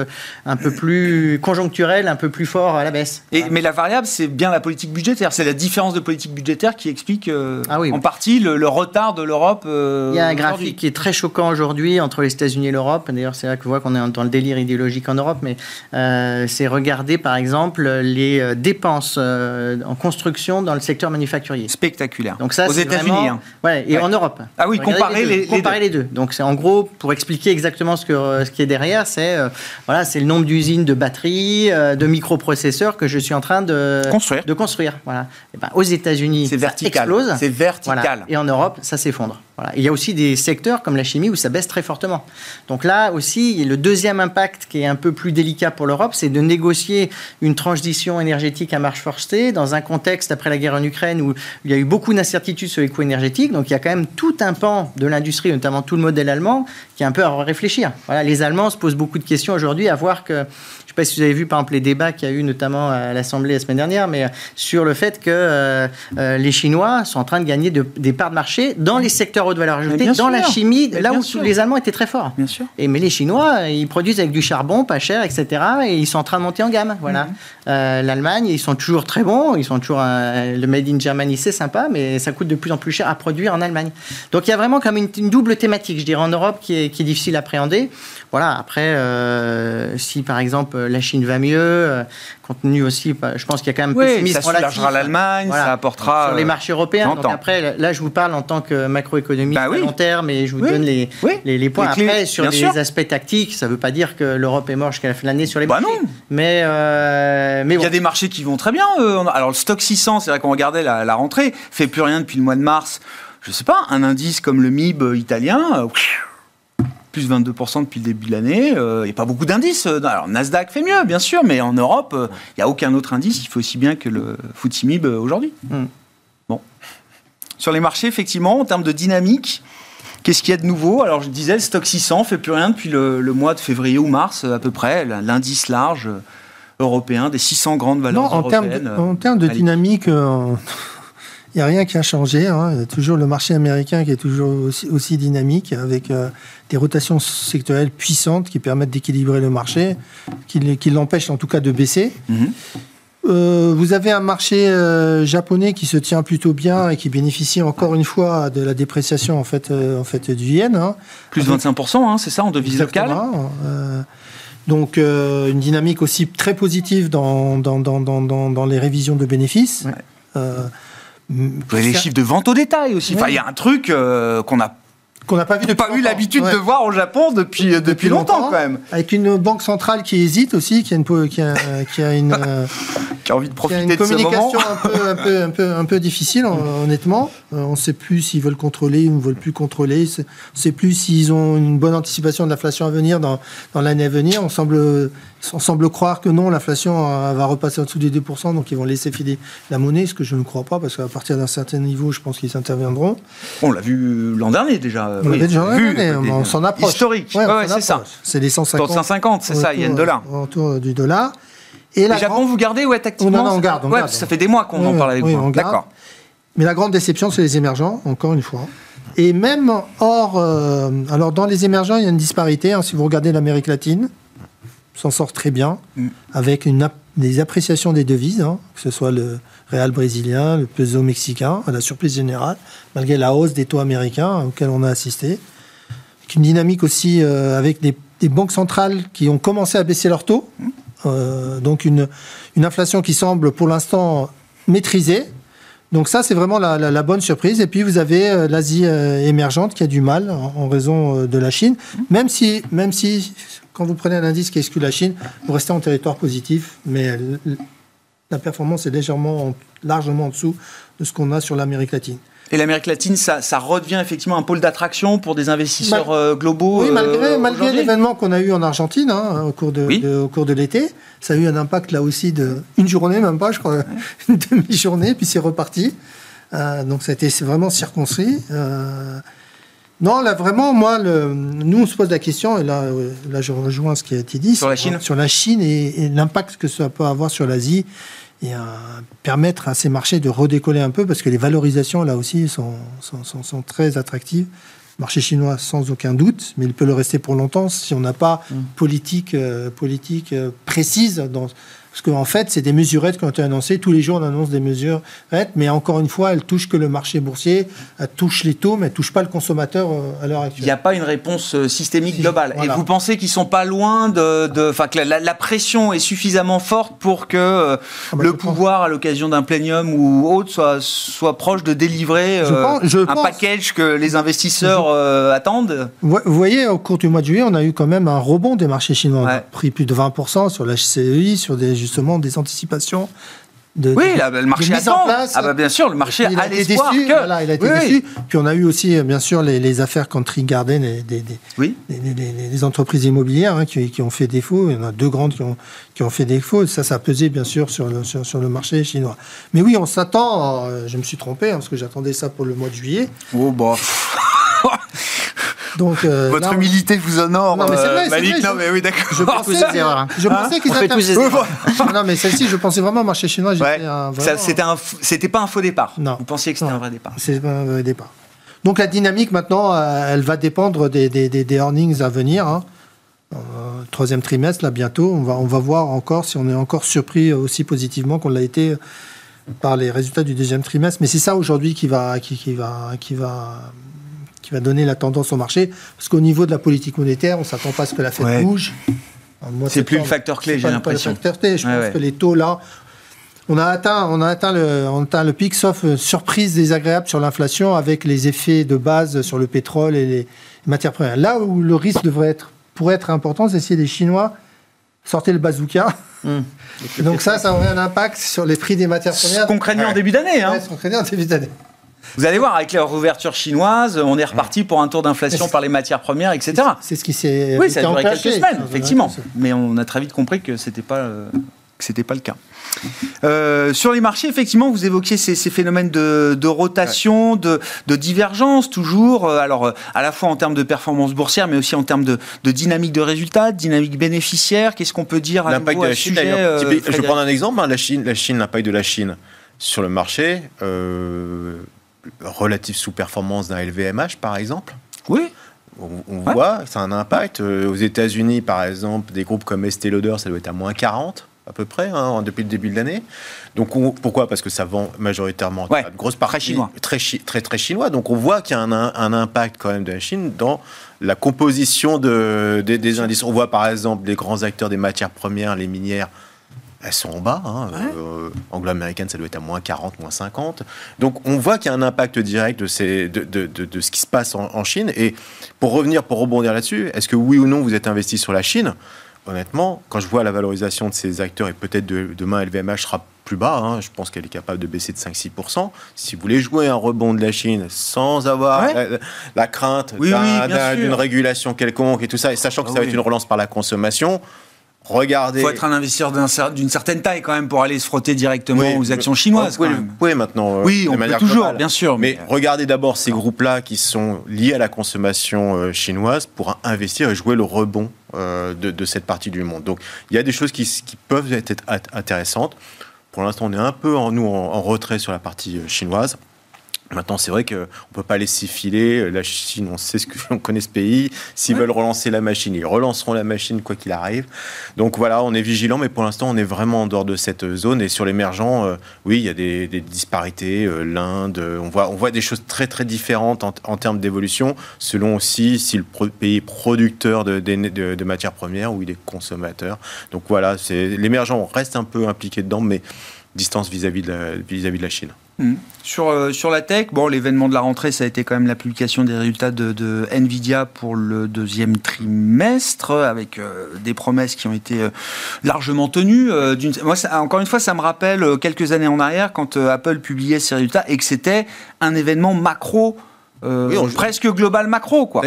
un peu plus conjoncturel, un peu plus fort à la baisse. Et, Mais la variable, c'est bien la politique budgétaire. C'est la différence de politique budgétaire qui explique euh, ah oui, en partie le, retard de l'Europe. Euh, Il y a un graphique qui est très choquant aujourd'hui entre les États-Unis et l'Europe. D'ailleurs, c'est là que vous voit qu'on est dans le délire idéologique en Europe, mais c'est regarder par exemple les dépenses en construction dans le secteur manufacturier. Spectaculaire. Donc ça, aux États-Unis. Hein. Ouais, et en Europe. Ah oui, comparer les, deux. comparer les, deux. Donc c'est en gros pour expliquer exactement ce que ce qui est derrière, c'est euh, voilà, c'est le nombre d'usines de batteries, euh, de microprocesseurs que je suis en train de construire. De construire. Voilà. Et ben, aux États-Unis, c'est vertical. explose. C'est vertical. Et en Europe, ça s'effondre. Il y a aussi des secteurs comme la chimie où ça baisse très fortement. Donc là aussi, le deuxième impact qui est un peu plus délicat pour l'Europe, c'est de négocier une transition énergétique à marche forcée dans un contexte après la guerre en Ukraine où il y a eu beaucoup d'incertitudes sur les coûts énergétiques. Donc il y a quand même tout un pan de l'industrie, notamment tout le modèle allemand, qui est un peu à réfléchir. Les Allemands se posent beaucoup de questions aujourd'hui à voir que sais pas si vous avez vu par exemple les débats qu'il y a eu notamment à l'Assemblée la semaine dernière, mais euh, sur le fait que euh, euh, les Chinois sont en train de gagner des parts de marché dans les secteurs haute valeur ajoutée dans la chimie, là où les Allemands étaient très forts. Bien sûr. Et mais les Chinois, ils produisent avec du charbon, pas cher, etc. Et ils sont en train de monter en gamme. Voilà. Mhm. Euh, L'Allemagne, ils sont toujours très bons. Ils sont toujours le made in Germany, c'est sympa, mais ça coûte de plus en plus cher à produire en Allemagne. Donc il y a vraiment comme une, double thématique, je dirais, en Europe qui est, qui est difficile à appréhender. Voilà. Après, euh, si par exemple la Chine va mieux, euh, compte tenu aussi, bah, je pense qu'il y a quand même oui, ça soulagera l'Allemagne, ça apportera sur les marchés européens. Donc après, là, je vous parle en tant que macroéconomiste bah, oui. long terme et je vous donne les, les, points. après, sur les aspects tactiques, ça ne veut pas dire que l'Europe est morte jusqu'à la fin de l'année sur les bah marchés. Non. Mais, euh, mais il y a des marchés qui vont très bien. alors le stock 600, c'est vrai qu'on regardait la, la, rentrée, fait plus rien depuis le mois de mars. Je sais pas, un indice comme le MIB italien. Plus 22% depuis le début de l'année. Il euh, n'y a pas beaucoup d'indices. Alors, Nasdaq fait mieux, bien sûr, mais en Europe, il n'y a aucun autre indice qui fait aussi bien que le FTSE aujourd'hui. Hmm. Bon. Sur les marchés, effectivement, en termes de dynamique, qu'est-ce qu'il y a de nouveau? Alors, je disais, le stock 600 fait plus rien depuis le, mois de février ou mars, à peu près, l'indice large européen des 600 grandes valeurs non, en européennes. Termes de, en termes de dynamique, euh, il n'y a rien qui a changé. Hein. Il y a toujours le marché américain qui est toujours aussi, dynamique, avec euh, des rotations sectorielles puissantes qui permettent d'équilibrer le marché, qui, l'empêchent en tout cas de baisser. Mhm. Euh, vous avez un marché euh, japonais qui se tient plutôt bien et qui bénéficie encore une fois de la dépréciation en fait, en fait du yen. Hein. Plus 25%, hein, c'est ça, en devise locale? Donc une dynamique aussi très positive dans, dans, dans, dans les révisions de bénéfices. Vous avez les chiffres de vente au détail aussi. Enfin, il y a un truc euh, qu'on a qu'on n'a pas vu pas eu l'habitude de voir au Japon depuis, euh, depuis, longtemps, quand même. Avec une banque centrale qui hésite aussi, qui a une, qui a, qui a une, qui a envie de profiter une de ce moment. communication un peu, un, peu, un, peu, un peu difficile, honnêtement. Euh, on ne sait plus s'ils veulent contrôler ou ne veulent plus contrôler. On ne sait plus s'ils ont une bonne anticipation de l'inflation à venir dans, dans l'année à venir. On semble, on semble croire que non, l'inflation euh, va repasser en dessous des 2%, donc ils vont laisser filer la monnaie, ce que je ne crois pas, parce qu'à partir d'un certain niveau, je pense qu'ils interviendront. On l'a vu l'an dernier déjà. On l'avait déjà vu, on s'en approche. Historique, ouais, c'est ça. C'est les 150. 150, c'est ça, il y a un dollar. Autour du dollar. Et le Japon, vous gardez ouais, tactiquement Non, on garde. On ouais, Ça fait des mois qu'on en parle avec vous. D'accord. Mais la grande déception, c'est les émergents, encore une fois. Et même hors. Euh, alors, dans les émergents, il y a une disparité. Hein, si vous regardez l'Amérique latine, s'en sort très bien, mm. avec une, des appréciations des devises, hein, que ce soit le réal brésilien, le peso mexicain, à la surprise générale, malgré la hausse des taux américains auxquels on a assisté. Une dynamique aussi euh, avec des, banques centrales qui ont commencé à baisser leurs taux. Euh, donc une inflation qui semble pour l'instant maîtrisée. Donc ça, c'est vraiment la, bonne surprise. Et puis vous avez euh, l'Asie euh, émergente qui a du mal en, raison de la Chine, même si, même si quand vous prenez un indice qui exclut la Chine, vous restez en territoire positif, mais la performance est légèrement, largement en dessous de ce qu'on a sur l'Amérique latine. Et l'Amérique latine, ça, redevient effectivement un pôle d'attraction pour des investisseurs euh, globaux Oui, malgré, euh, l'événement qu'on a eu en Argentine hein, au cours de, au cours de l'été, ça a eu un impact là aussi de une journée, même pas, je crois, une demi-journée, puis c'est reparti. Euh, donc ça a été vraiment circonscrit. non, là vraiment, moi, le, nous on se pose la question, et là, là je rejoins ce qui a été dit. Sur la Chine Sur la Chine et l'impact que ça peut avoir sur l'Asie et permettre à ces marchés de redécoller un peu parce que les valorisations là aussi sont, sont, sont, très attractives. Marché chinois sans aucun doute, mais il peut le rester pour longtemps si on n'a pas mmh. politique, euh, politique euh, précise dans, parce qu'en fait, c'est des mesurettes qui ont été annoncées. Tous les jours, on annonce des mesurettes, mais encore une fois, elles touchent que le marché boursier, elles touchent les taux, mais elles ne touchent pas le consommateur euh, à l'heure actuelle. Il n'y a pas une réponse euh, systémique globale. Et vous pensez qu'ils sont pas loin de. Enfin, que la, pression est suffisamment forte pour que euh, ah bah, le pouvoir, à l'occasion d'un plénium ou autre, soit, soit proche de délivrer un package que les investisseurs attendent? Vous voyez, au cours du mois de juillet, on a eu quand même un rebond des marchés chinois. On a pris plus de 20% sur la HCEI, sur des justement des anticipations de, oui, le marché attend. En place. Ah bah bien sûr, le marché il a, l'espoir que... Voilà, il a été déçu. Puis on a eu aussi, bien sûr, les, affaires Country Garden et des, des, oui. des, entreprises immobilières hein, qui, qui, ont fait défaut. Il y en a deux grandes qui ont, qui ont fait défaut. Ça, ça a pesé, bien sûr, sur le, sur, sur le marché chinois. Mais oui, on s'attend... Euh, je me suis trompé, hein, parce que j'attendais ça pour le mois de juillet. Oh, bah... Donc, euh, Votre humilité vous honore, non, mais c'est vrai, Malik. Non, mais oui, d'accord. Je pensais, je pensais qu'ils étaient. non, mais celle-ci, je pensais vraiment au marché chinois. Ouais. C'était un, c'était pas un faux départ. Non. Vous pensiez que c'était un vrai départ. C'est pas un vrai départ. Donc la dynamique maintenant, elle va dépendre des, des, earnings à venir. Hein. troisième trimestre, là bientôt, on va, on va voir encore si on est encore surpris aussi positivement qu'on l'a été par les résultats du deuxième trimestre. Mais c'est ça aujourd'hui qui va, qui, qui, va, qui, va, qui va donner la tendance au marché. Parce qu'au niveau de la politique monétaire, on ne s'attend pas à ce que la Fed bouge. C'est plus le facteur clé, j'ai l'impression. Je pense que les taux là, on a atteint, on a atteint le, on a atteint le pic, sauf euh, surprise désagréable sur l'inflation avec les effets de base sur le pétrole et les matières premières. Là où le risque devrait être, pourrait être important, c'est si les Chinois sortaient le bazooka. Hmm. Donc ça, ça aurait un impact sur les prix des matières premières. Ce qu'on craignait en début d'année. Hein. ce qu'on craignait en début d'année. Vous allez voir, avec les rouvertures chinoises, on est reparti pour un tour d'inflation par les matières premières, etc. C'est ce qui s'est. Oui, ça a duré quelques semaines, effectivement. Mais on a très vite compris que c'était pas. Euh, c'était pas le cas. Euh, sur les marchés, effectivement, vous évoquiez ces, phénomènes de, rotation, de, divergence, toujours, euh, alors à la fois en termes de performance boursière, mais aussi en termes de, dynamique de résultats, de dynamique bénéficiaire. Qu'est-ce qu'on peut dire à L'impact de la Chine, je vais prendre un exemple. Hein, la Chine, la Chine, l'impact de la Chine sur le marché relative sous-performance d'un LVMH, par exemple. Oui. On, voit, ça a un impact. Euh, aux États-Unis, par exemple, des groupes comme Estée Lauder, ça doit être à moins 40 à peu près hein, depuis le début de l'année. Donc pourquoi? Parce que ça vend majoritairement ouais, une grosse partie très chinois. Très, très, très chinois. Donc on voit qu'il y a un, un, impact quand même de la Chine dans la composition de, des, des indices. On voit par exemple les grands acteurs des matières premières, les minières, elles sont en bas. Hein. Euh, anglo-américaine, ça doit être à moins 40, moins 50. Donc on voit qu'il y a un impact direct de, ces, de, de, de, ce qui se passe en, Chine. Et pour revenir, pour rebondir là-dessus, est-ce que oui ou non vous êtes investi sur la Chine? Honnêtement, quand je vois la valorisation de ces acteurs et peut-être demain LVMH sera plus bas, hein, je pense qu'elle est capable de baisser de 5-6%. Si vous voulez jouer un rebond de la Chine sans avoir la, crainte d'une régulation quelconque et tout ça, et sachant que ça va être une relance par la consommation, Regardez. Il faut être un investisseur d'une certaine taille quand même pour aller se frotter directement aux actions chinoises. Oui, maintenant. Euh, oui, on peut toujours, bien sûr. Mais, regardez d'abord ces groupes-là qui sont liés à la consommation euh, chinoise pour investir et jouer le rebond euh, de, cette partie du monde. Donc il y a des choses qui, peuvent être intéressantes. Pour l'instant, on est un peu en, nous en retrait sur la partie chinoise. Maintenant, c'est vrai qu'on ne peut pas laisser filer. La Chine, on sait ce que on connaît ce pays. S'ils veulent relancer la machine, ils relanceront la machine quoi qu'il arrive. Donc voilà, on est vigilant, mais pour l'instant, on est vraiment en dehors de cette zone. Et sur l'émergent, euh, oui, il y a des, disparités. Euh, L'Inde, on voit, on voit des choses très très différentes en, termes d'évolution, selon aussi si le pays est producteur de, de, matières premières ou il est consommateur. Donc voilà, l'émergent reste un peu impliqué dedans, mais distance vis-à-vis de, vis -vis de la Chine. Hmm. Sur, euh, sur la tech, bon, l'événement de la rentrée, ça a été quand même la publication des résultats de, Nvidia pour le deuxième trimestre, avec euh, des promesses qui ont été euh, largement tenues. moi, encore une fois, ça me rappelle quelques années en arrière, quand Apple publiait ses résultats et que c'était un événement macro euh, presque global macro, quoi.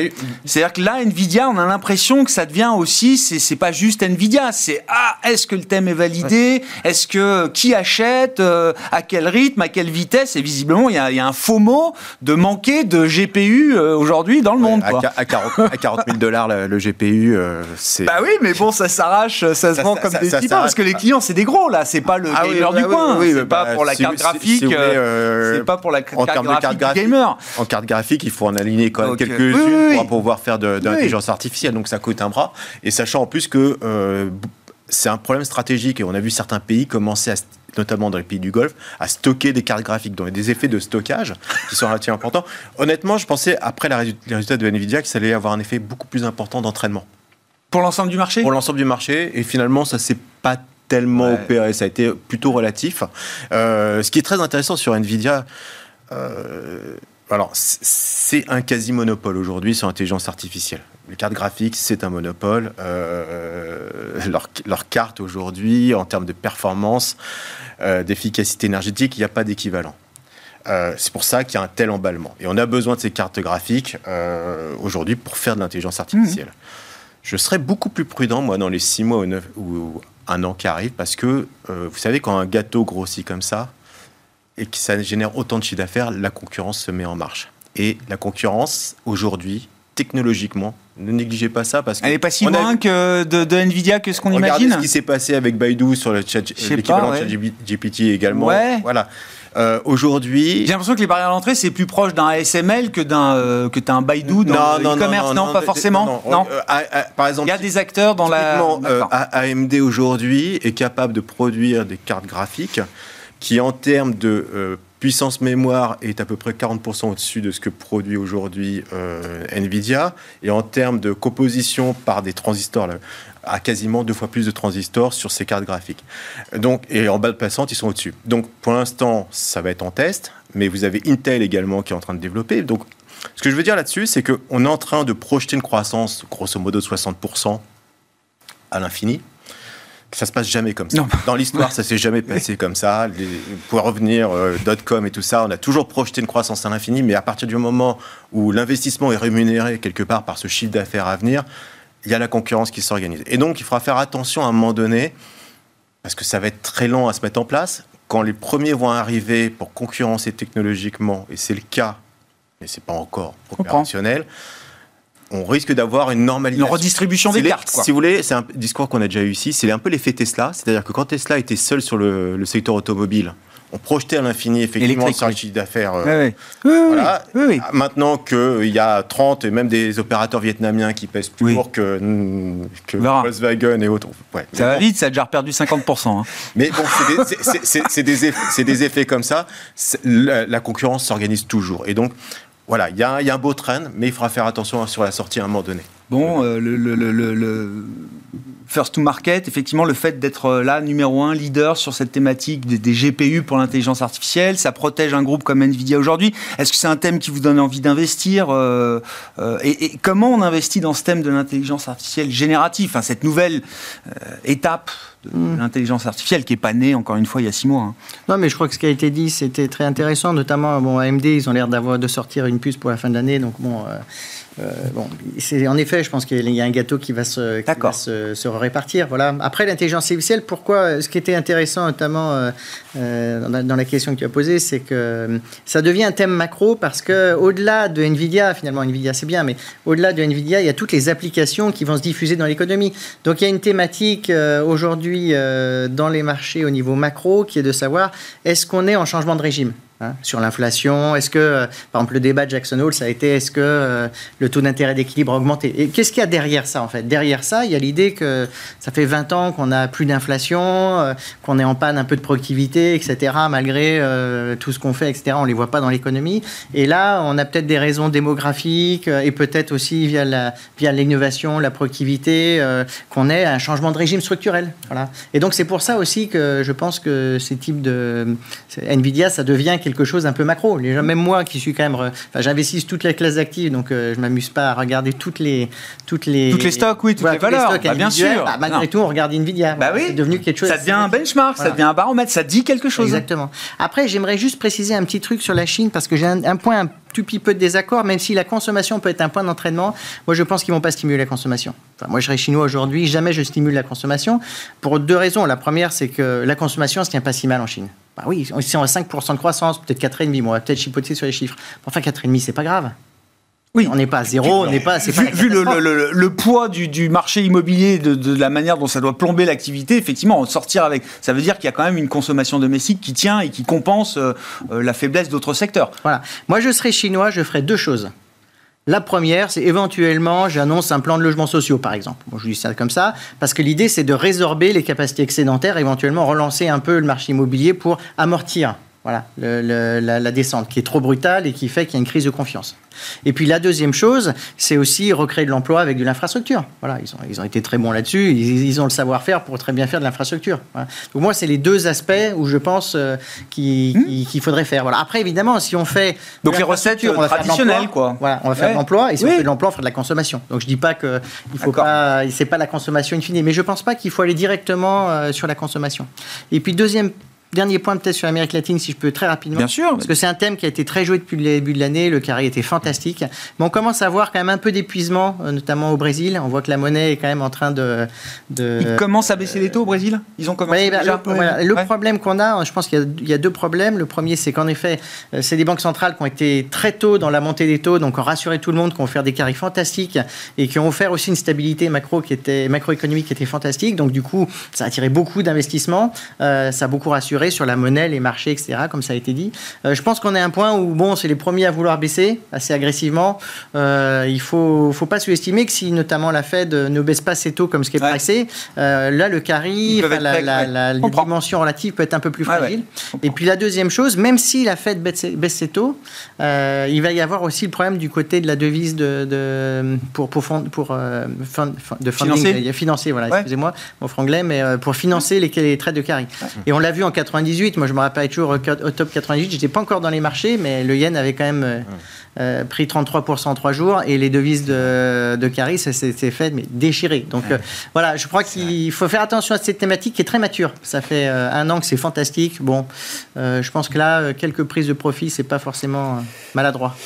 C'est-à-dire que là, Nvidia, on a l'impression que ça devient aussi, c'est pas juste Nvidia, c'est ah, est-ce que le thème est validé? Est-ce que qui achète euh, À quel rythme À quelle vitesse? Et visiblement, il y, a, un faux mot de manquer de GPU euh, aujourd'hui dans le monde. À, 40, 000 dollars le, GPU, c'est. Bah oui, mais bon, ça s'arrache, ça se vend comme des petits parce que les clients, c'est des gros là, c'est pas le ah gamer du coin, c'est pas pour la carte graphique, c'est pas pour la carte graphique gamer. En carte graphique il faut en aligner quand même quelques-unes pour pouvoir faire de, l'intelligence artificielle. Donc ça coûte un bras. Et sachant en plus que euh, c'est un problème stratégique et on a vu certains pays commencer à notamment dans les pays du Golfe, à stocker des cartes graphiques, donc des effets de stockage qui sont relativement importants. Honnêtement, je pensais, après les résultats de Nvidia, que ça allait avoir un effet beaucoup plus important d'entraînement. Pour l'ensemble du marché? Pour l'ensemble du marché, et finalement, ça s'est pas tellement opéré, ça a été plutôt relatif. Euh, ce qui est très intéressant sur Nvidia, euh, alors, c'est un quasi-monopole aujourd'hui sur l'intelligence artificielle. Les cartes graphiques, c'est un monopole. Euh, leur, leur, carte aujourd'hui, en termes de performance, euh, d'efficacité énergétique, il n'y a pas d'équivalent. Euh, c'est pour ça qu'il y a un tel emballement. Et on a besoin de ces cartes graphiques aujourd'hui pour faire de l'intelligence artificielle. Mmh. Je serais beaucoup plus prudent, moi, dans les six mois ou, ou un an qui arrive, parce que vous savez, quand un gâteau grossit comme ça, et que ça génère autant de chiffre d'affaires, la concurrence se met en marche. Et la concurrence, aujourd'hui, technologiquement, ne négligez pas ça parce qu'elle n'est pas si loin que de, Nvidia que ce qu'on imagine. Regardez ce qui s'est passé avec Baidu sur le chat, l'équivalent de ChatGPT également. Ouais. Voilà. Euh, aujourd'hui. J'ai l'impression que les barrières d'entrée, c'est plus proche d'un ASML que d'un euh, que un Baidu dans le e-commerce. Non, pas forcément. Non. par exemple, il y a des acteurs dans la. AMD aujourd'hui est capable de produire des cartes graphiques qui, en termes de puissance mémoire est à peu près 40% au-dessus de ce que produit aujourd'hui euh, Nvidia. Et en termes de composition par des transistors, à quasiment deux fois plus de transistors sur ces cartes graphiques. Donc, et en bas de passante, ils sont au-dessus. Donc pour l'instant, ça va être en test, mais vous avez Intel également qui est en train de développer. Donc ce que je veux dire là-dessus, c'est qu'on est en train de projeter une croissance, grosso modo, de 60% à l'infini ça se passe jamais comme ça. Dans l'histoire, ça s'est jamais passé comme ça. pour revenir, euh, .com et tout ça, on a toujours projeté une croissance à l'infini, mais à partir du moment où l'investissement est rémunéré quelque part par ce chiffre d'affaires à venir, il y a la concurrence qui s'organise. Et donc, il faudra faire attention à un moment donné, parce que ça va être très lent à se mettre en place. Quand les premiers vont arriver pour concurrencer technologiquement, et c'est le cas, mais c'est pas encore opérationnel, on risque d'avoir une normalisation. Une redistribution des cartes. Si vous voulez, c'est un discours qu'on a déjà eu ici. C'est un peu l'effet Tesla. C'est-à-dire que quand Tesla était seul sur le, secteur automobile, on projetait à l'infini effectivement sur le chiffre d'affaires. Euh, oui, voilà. oui, Maintenant qu'il y a 30 et même des opérateurs vietnamiens qui pèsent plus lourd que, que Volkswagen et autres. ça va vite, ça a déjà perdu 50%. Hein. Mais bon, c'est des, des, effets comme ça. La, la concurrence s'organise toujours. Et donc, voilà, il y, a un beau train, mais il faudra faire attention sur la sortie à un moment donné. Bon, euh, le, first to market, effectivement, le fait d'être euh, là, numéro un, leader sur cette thématique des, GPU pour l'intelligence artificielle, ça protège un groupe comme Nvidia aujourd'hui. Est-ce que c'est un thème qui vous donne envie d'investir euh, et, comment on investit dans ce thème de l'intelligence artificielle générative, enfin, cette nouvelle étape de hmm. l'intelligence artificielle qui n'est pas née, encore une fois, il y a six mois. Hein. Non, mais je crois que ce qui a été dit, c'était très intéressant, notamment, bon, AMD, ils ont l'air d'avoir de sortir une puce pour la fin de l'année, donc bon... Euh, euh, bon, c'est en effet, je pense qu'il y a un gâteau qui va se, se, répartir. Voilà. Après l'intelligence artificielle, pourquoi Ce qui était intéressant, notamment euh, dans, la, question que tu as posée, c'est que ça devient un thème macro parce que au-delà de Nvidia, finalement Nvidia c'est bien, mais au-delà de Nvidia, il y a toutes les applications qui vont se diffuser dans l'économie. Donc il y a une thématique aujourd'hui euh, dans les marchés au niveau macro qui est de savoir est-ce qu'on est en changement de régime? Hein, sur l'inflation Est-ce que, euh, par exemple, le débat de Jackson Hole, ça a été est-ce que euh, le taux d'intérêt d'équilibre a augmenté? Et qu'est-ce qu'il y a derrière ça, en fait? Derrière ça, il y a l'idée que ça fait 20 ans qu'on n'a plus d'inflation, euh, qu'on est en panne un peu de productivité, etc., malgré tout ce qu'on fait, etc. On ne les voit pas dans l'économie. Et là, on a peut-être des raisons démographiques et peut-être aussi via, la, via l'innovation, la productivité, qu'on ait un changement de régime structurel. Voilà. Et donc, c'est pour ça aussi que je pense que ces types de... Nvidia, ça devient quelque chose un peu macro. Même moi, qui suis quand même, enfin, j'investis toutes les classes actives, donc euh, je m'amuse pas à regarder toutes les, toutes les, toutes les stocks, oui, toutes les valeurs. Bah, bien sûr. Bah, malgré tout, on regarde Nvidia. Bah oui. C'est devenu quelque chose. Ça devient un benchmark, ça devient un baromètre, ça dit quelque chose. Exactement. Après, j'aimerais juste préciser un petit truc sur la Chine parce que j'ai un, point un petit peu de désaccord, même si la consommation peut être un point d'entraînement. Moi, je pense qu'ils vont pas stimuler la consommation. Enfin, moi, je serais chinois aujourd'hui, jamais je stimule la consommation pour deux raisons. La première, c'est que la consommation se tient pas si mal en Chine. Bah oui, si on a 5% de croissance, peut-être 4,5%, on va peut-être chipoter sur les chiffres. Enfin, 4,5%, c'est pas grave. Oui. On n'est pas à zéro, on n'est pas. Vu, vu le, le, le, poids du, du, marché immobilier, de, de, la manière dont ça doit plomber l'activité, effectivement, sortir avec. Ça veut dire qu'il y a quand même une consommation domestique qui tient et qui compense euh, euh, la faiblesse d'autres secteurs. Voilà. Moi, je serais chinois, je ferais deux choses. La première, c'est éventuellement, j'annonce un plan de logement sociaux, par exemple. Bon, je dis ça comme ça, parce que l'idée, c'est de résorber les capacités excédentaires, éventuellement relancer un peu le marché immobilier pour amortir voilà, la, descente, qui est trop brutale et qui fait qu'il y a une crise de confiance. Et puis la deuxième chose, c'est aussi recréer de l'emploi avec de l'infrastructure. Voilà, ils ont, ils ont été très bons là-dessus, ils, ont le savoir-faire pour très bien faire de l'infrastructure. Donc moi, c'est les deux aspects où je pense euh, hmm. qu'il faudrait faire. Voilà. Après, évidemment, si on fait... Donc les recettes on va traditionnelles, quoi. Voilà, on va faire de l'emploi, et si on fait de l'emploi, on fera de la consommation. Donc je dis pas que il faut pas... C'est pas la consommation in mais je pense pas qu'il faut aller directement euh, sur la consommation. Et puis deuxième Dernier point peut-être sur l'Amérique latine, si je peux très rapidement. Bien sûr. Parce que c'est un thème qui a été très joué depuis le début de l'année. Le carré était fantastique. Mais on commence à voir quand même un peu d'épuisement, euh, notamment au Brésil. On voit que la monnaie est quand même en train de. de Ils commencent à baisser les taux au Brésil? Ils ont commencé bah, déjà Le, problème qu'on a, je pense qu'il y, a deux problèmes. Le premier, c'est qu'en effet, euh, c'est des banques centrales qui ont été très tôt dans la montée des taux, donc ont rassuré tout le monde, qui ont fait des carrés fantastiques et qui ont offert aussi une stabilité macro qui était, macroéconomique qui était fantastique. Donc du coup, ça a attiré beaucoup d'investissements. Euh, ça a beaucoup rassuré sur la monnaie, les marchés, etc., comme ça a été dit. je pense qu'on est à un point où, bon, c'est les premiers à vouloir baisser assez agressivement. il ne faut, faut pas sous-estimer que si notamment la Fed ne baisse pas ses taux comme ce qui est pressé, là, le carry, la, la, dimension relative peut être un peu plus fragile. Et puis la deuxième chose, même si la Fed baisse ses, taux, il va y avoir aussi le problème du côté de la devise de, pour, pour, pour de financer, financer voilà, excusez-moi, mon franglais, mais pour financer les, les trades de carry. Et on l'a vu en 98, moi je me rappelle toujours au top 98, j'étais pas encore dans les marchés, mais le yen avait quand même euh, euh, pris 33% en trois jours et les devises de, de ça s'est fait mais déchiré. Donc euh, voilà, je crois qu'il faut faire attention à cette thématique qui est très mature. Ça fait un an que c'est fantastique. Bon, je pense que là, quelques prises de profit, c'est pas forcément maladroit.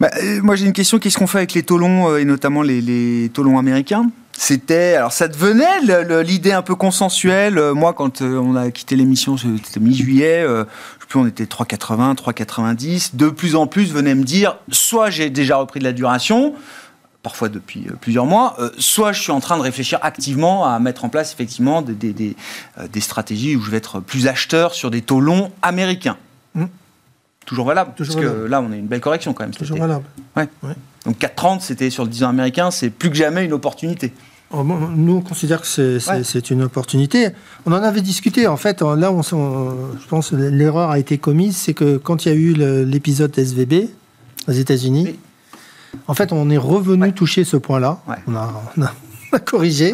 Bah, moi j'ai une question, qu'est-ce qu'on fait avec les taux longs et notamment les, les taux américains? C'était alors ça devenait l'idée un peu consensuelle. Euh, moi, quand euh, on a quitté l'émission, c'était mi-juillet. Euh, je sais plus, on était 3,80, 3,90. De plus en plus venaient me dire, soit j'ai déjà repris de la duration, parfois depuis plusieurs mois, soit je suis en train de réfléchir activement à mettre en place effectivement des, stratégies où je vais être plus acheteur sur des taux longs américains. Mmh. Toujours valable, parce que là, on a une belle correction quand même. Toujours valable. Ouais. ouais. Donc 4,30, c'était sur le 10 ans américain, c'est plus que jamais une opportunité. Oh, nous, on considère que c'est une opportunité. On en avait discuté. En fait, là, on, je pense que l'erreur a été commise, c'est que quand il y a eu l'épisode SVB aux États-Unis, en fait, on est revenu toucher ce point-là. On, a, corrigé.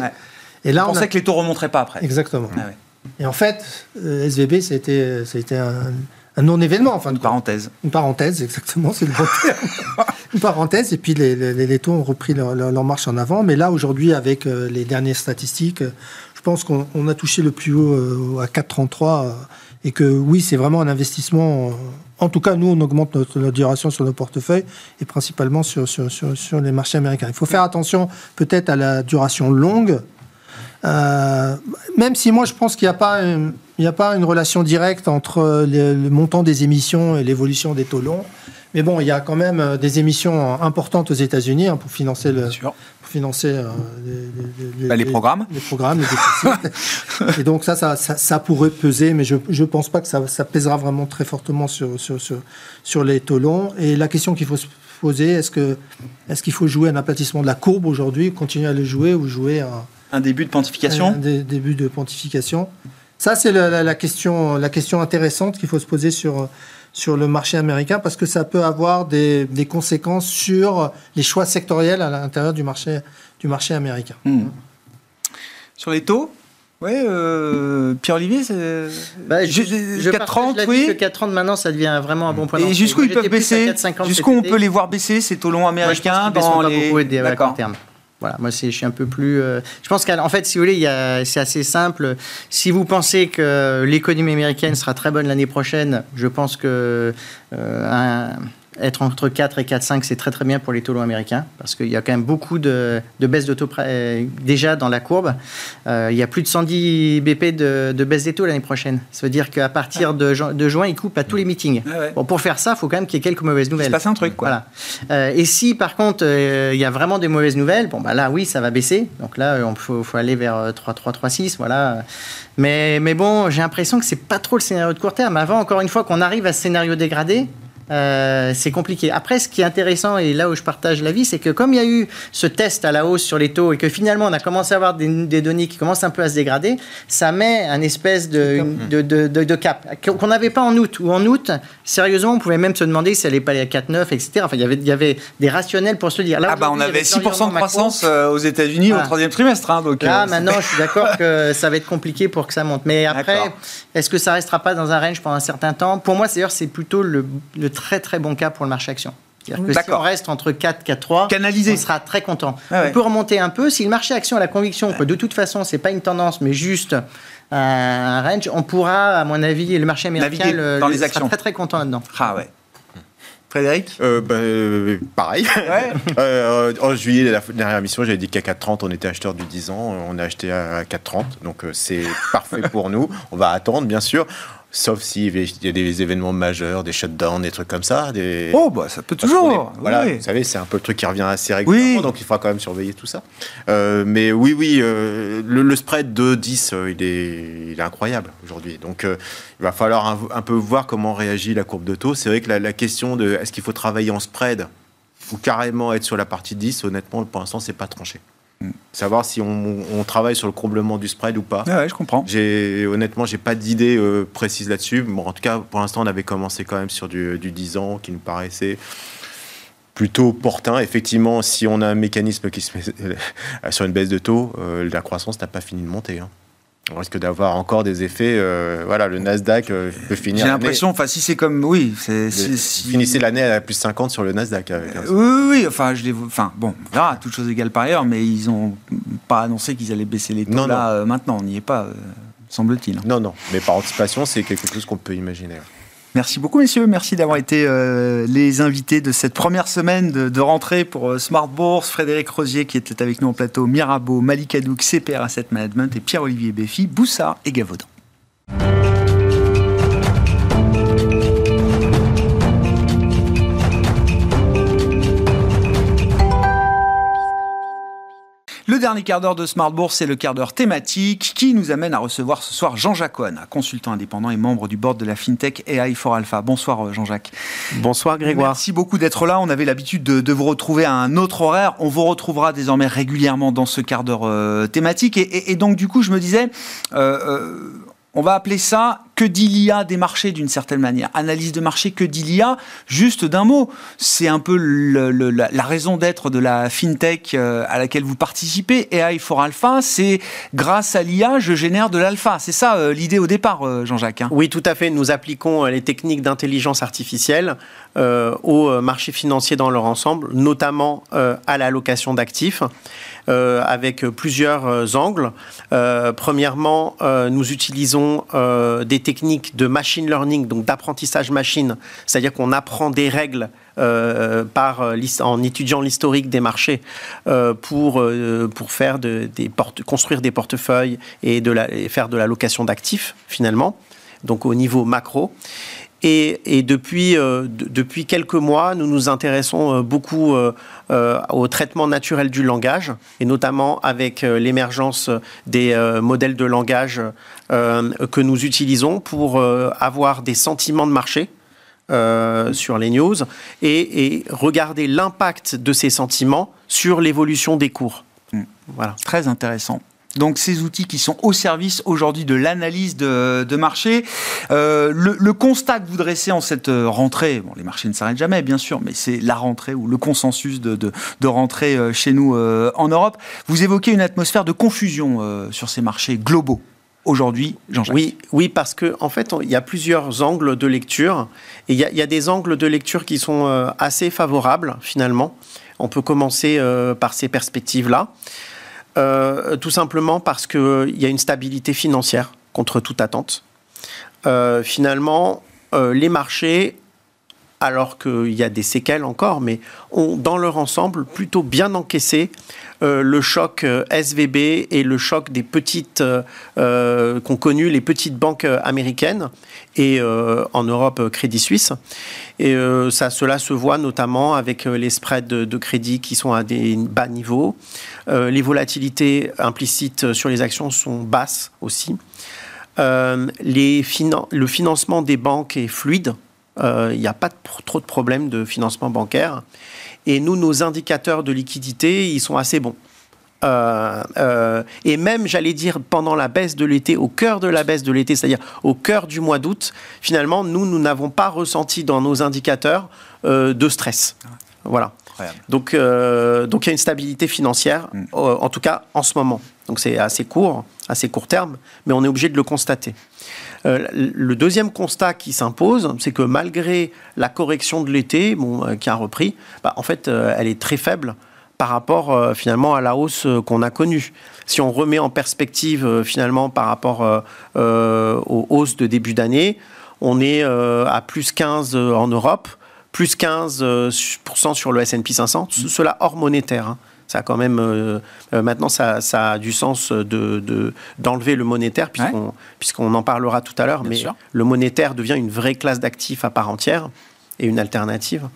Et là, on, pensait que les taux remonteraient pas après. Exactement. Ah Et en fait, euh, SVB, ça a été, ça a été un, un non-événement. Enfin, une parenthèse. Une parenthèse, exactement, c'est le bon terme. une parenthèse, et puis les, les, taux ont repris leur, marche en avant. Mais là, aujourd'hui, avec euh, les dernières statistiques, euh, je pense qu'on a touché le plus haut euh, à 4,33 et que oui, c'est vraiment un investissement. En tout cas, nous, on augmente notre, duration sur nos portefeuilles et principalement sur, sur, sur, les marchés américains. Il faut faire attention peut-être à la duration longue. Même si moi, je pense qu'il n'y a pas il n'y a pas une relation directe entre le, montant des émissions et l'évolution des taux longs. Mais bon, il y a quand même euh, des émissions importantes aux États-Unis hein, pour financer le, pour financer euh, les, bah, les, programmes, les programmes, les et donc ça ça, ça, pourrait peser, mais je ne pense pas que ça, ça, pèsera vraiment très fortement sur, sur, sur, sur les taux longs. Et la question qu'il faut se poser, est-ce que est-ce qu'il faut jouer un aplatissement de la courbe aujourd'hui, continuer à le jouer ou jouer un, un début de pontification, un début de pontification. Ça, c'est la, question, la question intéressante qu'il faut se poser sur, sur le marché américain parce que ça peut avoir des, des conséquences sur les choix sectoriels à l'intérieur du marché, du marché américain. Hmm. Sur les taux? Oui, euh, Pierre-Olivier, c'est. Bah, je, 4,30, oui. Que 4,30 maintenant, ça devient vraiment un bon point. Et jusqu'où ils peuvent baisser? Jusqu'où on peut les voir baisser, ces taux longs américains dans les. D'accord. terme. Voilà, moi je suis un peu plus. Euh, je pense qu'en fait, si vous voulez, c'est assez simple. Si vous pensez que l'économie américaine sera très bonne l'année prochaine, je pense que euh, un, être entre 4 et 4,5, c'est très très bien pour les taux longs américains, parce qu'il y a quand même beaucoup de, de baisse de taux déjà dans la courbe. Euh, il y a plus de 110 BP de, de baisse des taux l'année prochaine. Ça veut dire qu'à partir de, de, juin, ils coupent à tous les meetings. Bon, pour faire ça, il faut quand même qu'il y ait quelques mauvaises nouvelles. Il se passe un truc, quoi. Voilà. Euh, et si par contre, euh, il y a vraiment des mauvaises nouvelles, bon, bah là, oui, ça va baisser. Donc là, il faut, faut, aller vers 3, 3, 3, 6, voilà. Mais, mais bon, j'ai l'impression que c'est pas trop le scénario de court terme. Avant, encore une fois, qu'on arrive à ce scénario dégradé, euh, c'est compliqué. Après, ce qui est intéressant, et là où je partage l'avis, c'est que comme il y a eu ce test à la hausse sur les taux et que finalement on a commencé à avoir des, données qui commencent un peu à se dégrader, ça met un espèce de, de, de, cap qu'on n'avait pas en août. Ou en août, sérieusement, on pouvait même se demander si elle allait pas aller à 4,9, etc. Enfin, il y avait, il y avait des rationnels pour se dire. Là, ah bah on avait 6% de croissance euh, aux États-unis au troisième trimestre. Hein, donc, là, euh, maintenant, je suis d'accord que ça va être compliqué pour que ça monte. Mais après, est-ce que ça restera pas dans un range pendant un certain temps? Pour moi, d'ailleurs, c'est plutôt le, le très très bon cas pour le marché action. C'est-à-dire que si on reste entre 4 4 3, on sera très content. Ah on peut remonter un peu. Si le marché action a la conviction que de toute façon, c'est pas une tendance, mais juste un range, on pourra, à mon avis, le marché américain le, dans les actions. Sera très très content là-dedans. Ah ouais. Frédéric euh, ben, euh, Pareil. Euh, en juillet, la dernière émission, j'avais dit qu'à 4,30, on était acheteur du 10 ans. On a acheté à 4,30. Donc, c'est parfait pour nous. On va attendre, bien sûr. Sauf s'il y a des événements majeurs, des shutdowns, des trucs comme ça. Des... Oh, bah ça peut toujours. voilà, vous savez, c'est un peu le truc qui revient assez régulièrement, oui. donc il faudra quand même surveiller tout ça. Euh, mais oui, oui, euh, le, spread de 10, euh, il, est, il, est, incroyable aujourd'hui. Donc il va falloir un, peu voir comment réagit la courbe de taux. C'est vrai que la, la question de est-ce qu'il faut travailler en spread ou carrément être sur la partie 10, honnêtement, pour l'instant, c'est pas tranché. Savoir si on, travaille sur le comblement du spread ou pas. Ah ouais, je comprends. J'ai, honnêtement, j'ai pas d'idée euh, précise là-dessus. Bon, en tout cas, pour l'instant, on avait commencé quand même sur du, 10 ans qui nous paraissait plutôt portant. Effectivement, si on a un mécanisme qui se met sur une baisse de taux, euh, la croissance n'a pas fini de monter. Hein on risque d'avoir encore des effets. Euh, voilà, le Nasdaq euh, peut finir. J'ai l'impression, enfin, si c'est comme, oui, c'est. Si, Finissez l'année à plus 50 sur le Nasdaq. Avec oui, oui, enfin, je les, enfin, bon, on verra, toutes choses égales par ailleurs, mais ils n'ont pas annoncé qu'ils allaient baisser les taux là euh, maintenant. On n'y est pas, semble-t-il. Non, non, mais par anticipation, c'est quelque chose qu'on peut imaginer. Merci beaucoup, messieurs. Merci d'avoir été euh, les invités de cette première semaine de, rentrée pour euh, Smart Bourse. Frédéric Rosier, qui était avec nous en plateau, Mirabeau, Malik Hadouk, CPR Asset Management et Pierre-Olivier Béfi, Boussard et Gavaudan. Dernier quart d'heure de Smart Bourse, c'est le quart d'heure thématique qui nous amène à recevoir ce soir Jean-Jacques Cohen, consultant indépendant et membre du board de la FinTech AI for Alpha. Bonsoir euh, Jean-Jacques. Bonsoir Grégoire. Merci beaucoup d'être là. On avait l'habitude de, vous retrouver à un autre horaire. On vous retrouvera désormais régulièrement dans ce quart d'heure euh, thématique. Et, donc du coup, je me disais, euh, on va appeler ça que dit l'IA des marchés d'une certaine manière Analyse de marché, que dit l'IA Juste d'un mot, c'est un peu la, raison d'être de la fintech euh, à laquelle vous participez. AI for Alpha, c'est grâce à l'IA, je génère de l'alpha. C'est ça euh, l'idée au départ, euh, Jean-Jacques hein Oui, tout à fait. Nous appliquons les techniques d'intelligence artificielle au marché financier dans leur ensemble, notamment à l'allocation d'actifs. avec plusieurs angles. premièrement, nous utilisons des de machine learning, donc d'apprentissage machine, c'est-à-dire qu'on apprend des règles euh, par, euh, en étudiant l'historique des marchés euh, pour, pour faire de, des construire des portefeuilles et, de faire de la location d'actifs finalement, donc au niveau macro. Et, depuis, euh, depuis quelques mois, nous nous intéressons euh, beaucoup euh, au traitement naturel du langage, et notamment avec l'émergence des modèles de langage que nous utilisons pour avoir des sentiments de marché. sur les news et, et regarder l'impact de ces sentiments sur l'évolution des cours. Hmm. Voilà. Très intéressant. Donc ces outils qui sont au service aujourd'hui de l'analyse de, marché. Euh, le, constat que vous dressez en cette euh, rentrée, bon, les marchés ne s'arrêtent jamais bien sûr, mais c'est la rentrée ou le consensus de, de, rentrée euh, chez nous en Europe. Vous évoquez une atmosphère de confusion sur ces marchés globaux. Aujourd'hui, Jean-Jacques. Oui, oui, parce qu'en en fait, il y a plusieurs angles de lecture. Et il y, a, des angles de lecture qui sont assez favorables, finalement. On peut commencer par ces perspectives-là. Euh, tout simplement parce qu'il euh, y a une stabilité financière contre toute attente. Euh, finalement, les marchés, alors qu'il y a des séquelles encore, mais ont dans leur ensemble plutôt bien encaissé le choc SVB et le choc des petites qu'ont connu les petites banques américaines et en Europe Crédit Suisse. Et cela se voit notamment avec les spreads de crédit qui sont à des bas niveaux. Euh, les volatilités implicites sur les actions sont basses aussi. Euh, le financement des banques est fluide. Euh, il n'y a pas trop de problèmes de financement bancaire. Et nous, nos indicateurs de liquidité, ils sont assez bons. et même, j'allais dire, pendant la baisse de l'été, au cœur de la baisse de l'été, c'est-à-dire au cœur du mois d'août, finalement, nous, nous n'avons pas ressenti dans nos indicateurs de stress. Voilà. Donc, euh, donc il y a une stabilité financière, mm. en tout cas en ce moment. Donc c'est assez court, assez court terme, mais on est obligé de le constater. Euh, le deuxième constat qui s'impose, c'est que malgré la correction de l'été, euh, qui a repris, bah, en fait, elle est très faible par rapport finalement à la hausse qu'on a connue. Si on remet en perspective finalement par rapport aux hausses de début d'année, on est à plus 15 en Europe, plus 15% sur le S&P 500, cela hors monétaire. Hein. Ça a quand même maintenant ça, a du sens de d'enlever le monétaire puisqu'on puisqu'on en parlera tout à l'heure. Mais le monétaire devient une vraie classe d'actifs à part entière et une alternative.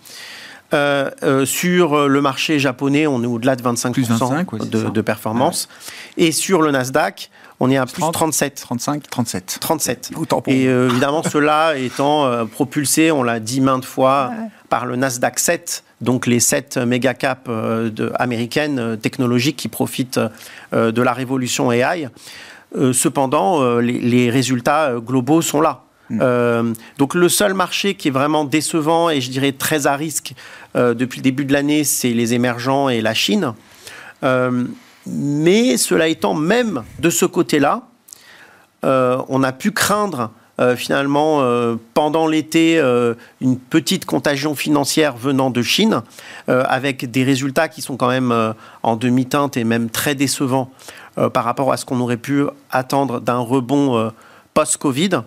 Euh, euh, sur le marché japonais, on est au-delà de 25%, de, performance. Et sur le Nasdaq, on est à plus 37. 35, 37. 37. Et euh, évidemment, cela étant propulsé, on l'a dit maintes fois, par le Nasdaq 7, donc les 7 méga caps américaines technologiques qui profitent de la révolution AI. cependant, les résultats globaux sont là. Hmm. Euh, donc le seul marché qui est vraiment décevant et je dirais très à risque euh, depuis le début de l'année, c'est les émergents et la Chine. Euh, mais cela étant, même de ce côté-là, on a pu craindre finalement pendant l'été une petite contagion financière venant de Chine, avec des résultats qui sont quand même en demi-teinte et même très décevants par rapport à ce qu'on aurait pu attendre d'un rebond post-Covid.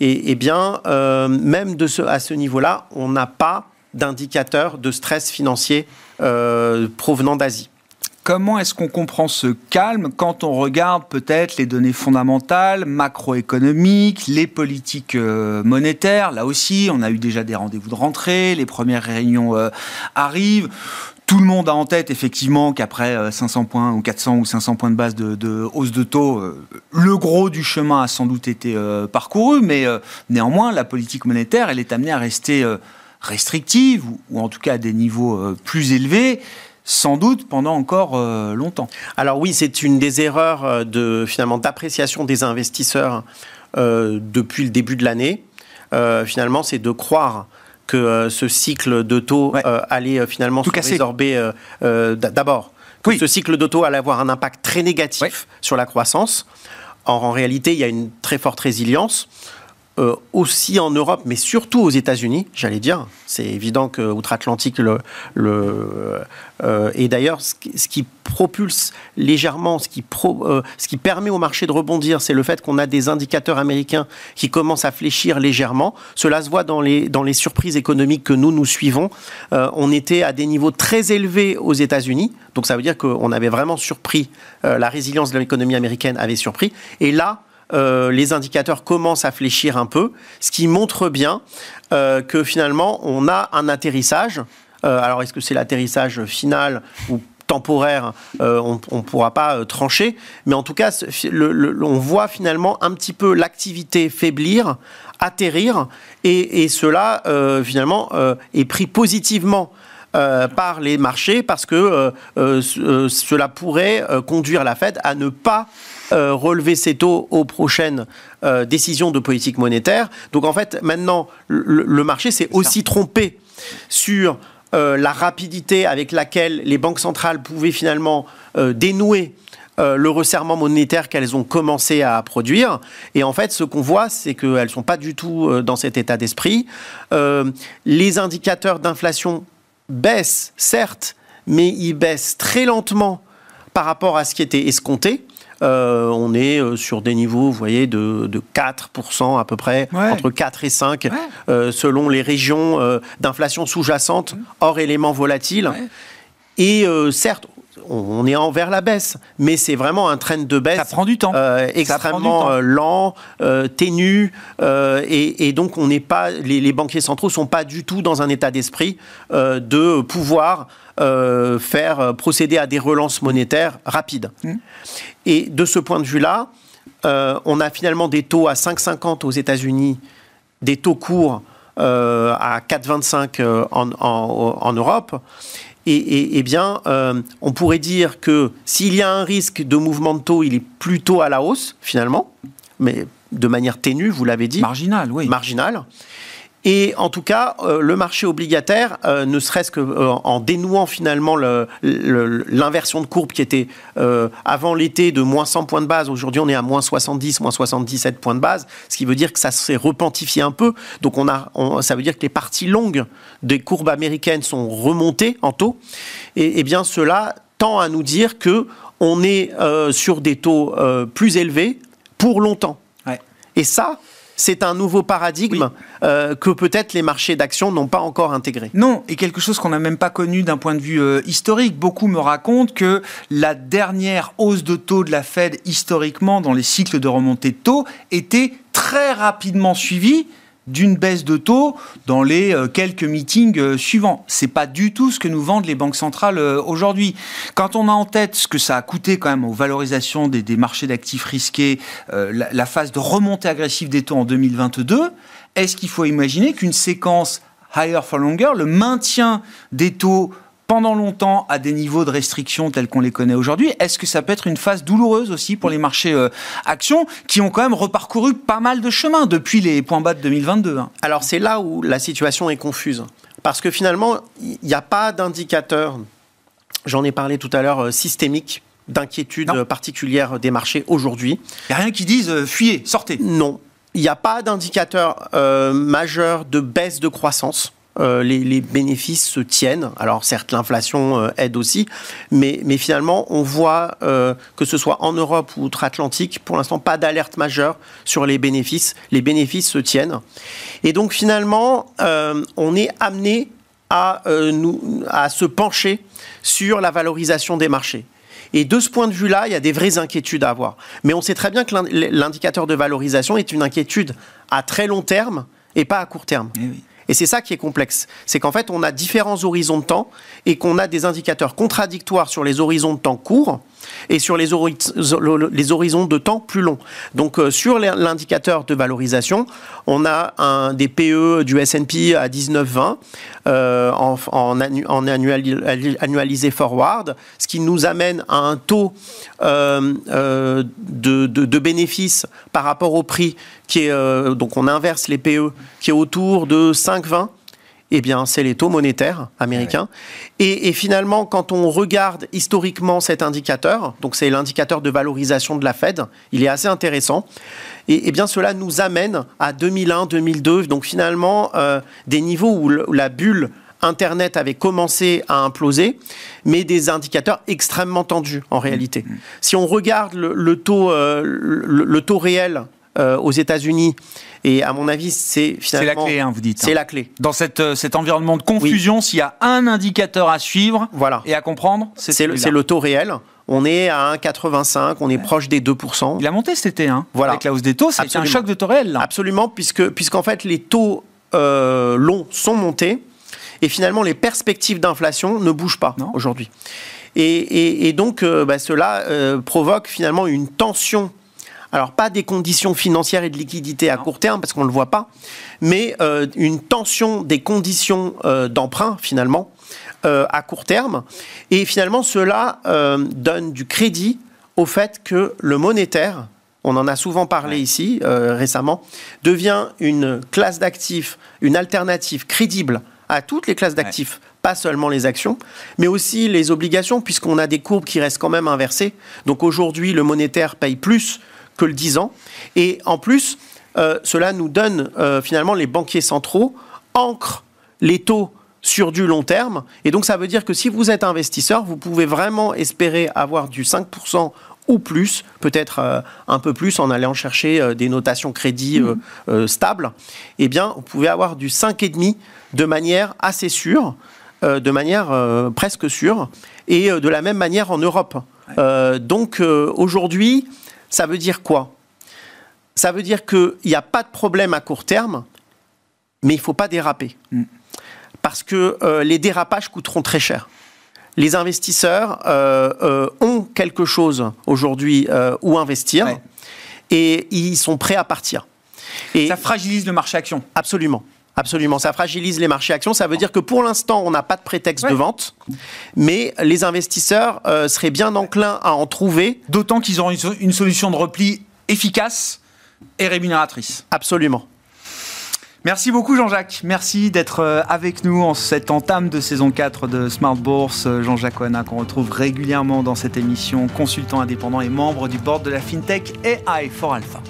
Et, bien, euh, même à ce niveau-là, on n'a pas d'indicateur de stress financier euh, provenant d'Asie. Comment est-ce qu'on comprend ce calme quand on regarde peut-être les données fondamentales, macroéconomiques, les politiques euh, monétaires? Là aussi, on a eu déjà des rendez-vous de rentrée, les premières réunions arrivent. Tout le monde a en tête effectivement qu'après 500 euh, points ou 400 ou 500 points de base de, hausse de taux, euh, le gros du chemin a sans doute été euh, parcouru, mais néanmoins la politique monétaire, elle est amenée à rester restrictive ou, en tout cas à des niveaux plus élevés sans doute pendant encore longtemps. Alors oui, c'est une des erreurs de finalement d'appréciation des investisseurs depuis le début de l'année. finalement, c'est de croire que euh, ce cycle de taux euh, allait euh, finalement se résorber d'abord. Que ce cycle de taux allait avoir un impact très négatif sur la croissance. Or, en réalité, il y a une très forte résilience. Euh, aussi en Europe, mais surtout aux États-Unis, j'allais dire. C'est évident qu'outre-Atlantique, le, le euh, et d'ailleurs, ce, qui propulse légèrement, ce qui, pro, euh, ce qui permet au marché de rebondir, c'est le fait qu'on a des indicateurs américains qui commencent à fléchir légèrement. Cela se voit dans les, dans les surprises économiques que nous, nous suivons. on était à des niveaux très élevés aux États-Unis, donc ça veut dire qu'on avait vraiment surpris, la résilience de l'économie américaine avait surpris. Et là, euh, les indicateurs commencent à fléchir un peu, ce qui montre bien euh, que finalement, on a un atterrissage. Euh, alors, est-ce que c'est l'atterrissage final ou temporaire, on ne pourra pas trancher, mais en tout cas, on voit finalement un petit peu l'activité faiblir, atterrir, et, cela, finalement, est pris positivement par les marchés parce que cela pourrait conduire la Fed à ne pas euh, relever ses taux aux prochaines euh, décisions de politique monétaire. Donc en fait, maintenant, le, marché s'est aussi trompé sur euh, la rapidité avec laquelle les banques centrales pouvaient finalement dénouer le resserrement monétaire qu'elles ont commencé à produire. Et en fait, ce qu'on voit, c'est qu'elles ne sont pas du tout dans cet état d'esprit. les indicateurs d'inflation baissent, certes, mais ils baissent très lentement par rapport à ce qui était escompté. Euh, on est euh, sur des niveaux, vous voyez, de, 4% à peu près, entre 4 et 5, euh, selon les régions d'inflation sous-jacente, hors éléments volatiles. Et certes, on est envers la baisse, mais c'est vraiment un train de baisse. Ça prend du temps. extrêmement lent, ténu, et, donc on n'est pas, les, les, banquiers centraux sont pas du tout dans un état d'esprit de pouvoir euh, faire euh, procéder à des relances monétaires rapides. Mmh. Et de ce point de vue-là, euh, on a finalement des taux à 5,50 aux États-Unis, des taux courts à 4,25 en, en, Europe. Et, bien, on pourrait dire que s'il y a un risque de mouvement de taux, il est plutôt à la hausse, finalement, mais de manière ténue, vous l'avez dit. Marginal, oui. Marginal. Et en tout cas, euh, le marché obligataire, euh, ne serait-ce qu'en euh, dénouant finalement l'inversion de courbe qui était avant l'été de moins 100 points de base, aujourd'hui on est à moins 70, moins 77 points de base, ce qui veut dire que ça s'est repentifié un peu. Donc on a, ça veut dire que les parties longues des courbes américaines sont remontées en taux. Et, et bien cela tend à nous dire que on est sur des taux plus élevés pour longtemps. Et ça, c'est un nouveau paradigme euh, que peut-être les marchés d'actions n'ont pas encore intégré. Non, et quelque chose qu'on n'a même pas connu d'un point de vue euh, historique. Beaucoup me racontent que la dernière hausse de taux de la Fed historiquement dans les cycles de remontée de taux était très rapidement suivie d'une baisse de taux dans les euh, quelques meetings euh, suivants. C'est pas du tout ce que nous vendent les banques centrales euh, aujourd'hui. Quand on a en tête ce que ça a coûté quand même aux valorisations des, marchés d'actifs risqués, la, la phase de remontée agressive des taux en 2022, est-ce qu'il faut imaginer qu'une séquence higher for longer, le maintien des taux pendant longtemps à des niveaux de restriction tels qu'on les connaît aujourd'hui, est-ce que ça peut être une phase douloureuse aussi pour les marchés euh, actions qui ont quand même reparcouru pas mal de chemin depuis les points bas de 2022 hein? Alors c'est là où la situation est confuse. Parce que finalement, il n'y a pas d'indicateur, j'en ai parlé tout à l'heure, euh, systémique d'inquiétude particulière des marchés aujourd'hui. Il n'y a rien qui dise euh, fuyez, sortez. Non. Il n'y a pas d'indicateur majeur de baisse de croissance. Euh, les, bénéfices se tiennent. Alors certes, l'inflation euh, aide aussi, mais, finalement, on voit euh, que ce soit en Europe ou outre-Atlantique, pour l'instant, pas d'alerte majeure sur les bénéfices. Les bénéfices se tiennent. Et donc finalement, on est amené à se pencher sur la valorisation des marchés. Et de ce point de vue-là, il y a des vraies inquiétudes à avoir. Mais on sait très bien que l'indicateur de valorisation est une inquiétude à très long terme et pas à court terme. Eh oui. Et c'est ça qui est complexe. C'est qu'en fait, on a différents horizons de temps et qu'on a des indicateurs contradictoires sur les horizons de temps courts et sur les, horizons de temps plus longs. Donc euh, sur l'indicateur de valorisation, on a des PE du S&P à 19,20 euh, en, annualisé forward, ce qui nous amène à un taux euh, de, de, bénéfices par rapport au prix qui est, donc on inverse les PE, qui est autour de 5,20 eh bien, c'est les taux monétaires américains. Et, finalement, quand on regarde historiquement cet indicateur, donc c'est l'indicateur de valorisation de la Fed, il est assez intéressant. Et, eh bien, cela nous amène à 2001, 2002, donc finalement, euh, des niveaux où, la bulle Internet avait commencé à imploser, mais des indicateurs extrêmement tendus en réalité. Mm. Si on regarde le, taux, euh, le, taux réel euh, aux États-Unis et à mon avis, c'est finalement. C'est la clé, hein, vous dites. C'est hein. la clé. Dans cette, euh, cet environnement de confusion, s'il y a un indicateur à suivre voilà. et à comprendre, c'est le, le, taux réel. On est à 1,85, on est proche des 2%. Il a monté cet été, hein, voilà. avec la hausse des taux. C'est un choc de taux réel. Là. Absolument, puisque, puisqu'en fait, les taux euh, longs sont montés et finalement, les perspectives d'inflation ne bougent pas aujourd'hui. Et, et, donc, euh, bah, cela provoque finalement une tension alors pas des conditions financières et de liquidité à court terme, parce qu'on ne le voit pas, mais euh, une tension des conditions euh, d'emprunt finalement euh, à court terme. Et finalement, cela donne du crédit au fait que le monétaire, on en a souvent parlé ici récemment, devient une classe d'actifs, une alternative crédible à toutes les classes d'actifs, pas seulement les actions, mais aussi les obligations, puisqu'on a des courbes qui restent quand même inversées. Donc aujourd'hui, le monétaire paye plus que le 10 ans. Et en plus, euh, cela nous donne euh, finalement les banquiers centraux ancrent les taux sur du long terme. Et donc ça veut dire que si vous êtes investisseur, vous pouvez vraiment espérer avoir du 5% ou plus, peut-être euh, un peu plus en allant chercher des notations crédit stables, eh bien, vous pouvez avoir du 5,5 de manière assez sûre, de manière presque sûre, et de la même manière en Europe. donc aujourd'hui, ça veut dire quoi? Ça veut dire qu'il n'y a pas de problème à court terme, mais il ne faut pas déraper. Mm. Parce que euh, les dérapages coûteront très cher. Les investisseurs euh, euh, ont quelque chose aujourd'hui où investir et ils sont prêts à partir. Et ça fragilise le marché action. Absolument. Absolument, ça fragilise les marchés actions. Ça veut dire que pour l'instant, on n'a pas de prétexte de vente, mais les investisseurs euh, seraient bien enclins à en trouver. D'autant qu'ils auront une, solution de repli efficace et rémunératrice. Absolument. Merci beaucoup Jean-Jacques. Merci d'être euh, avec nous en cette entame de saison 4 de Smart Bourse. Euh, Jean-Jacques Oana qu'on retrouve régulièrement dans cette émission, consultant indépendant et membre du board de la FinTech AI for Alpha.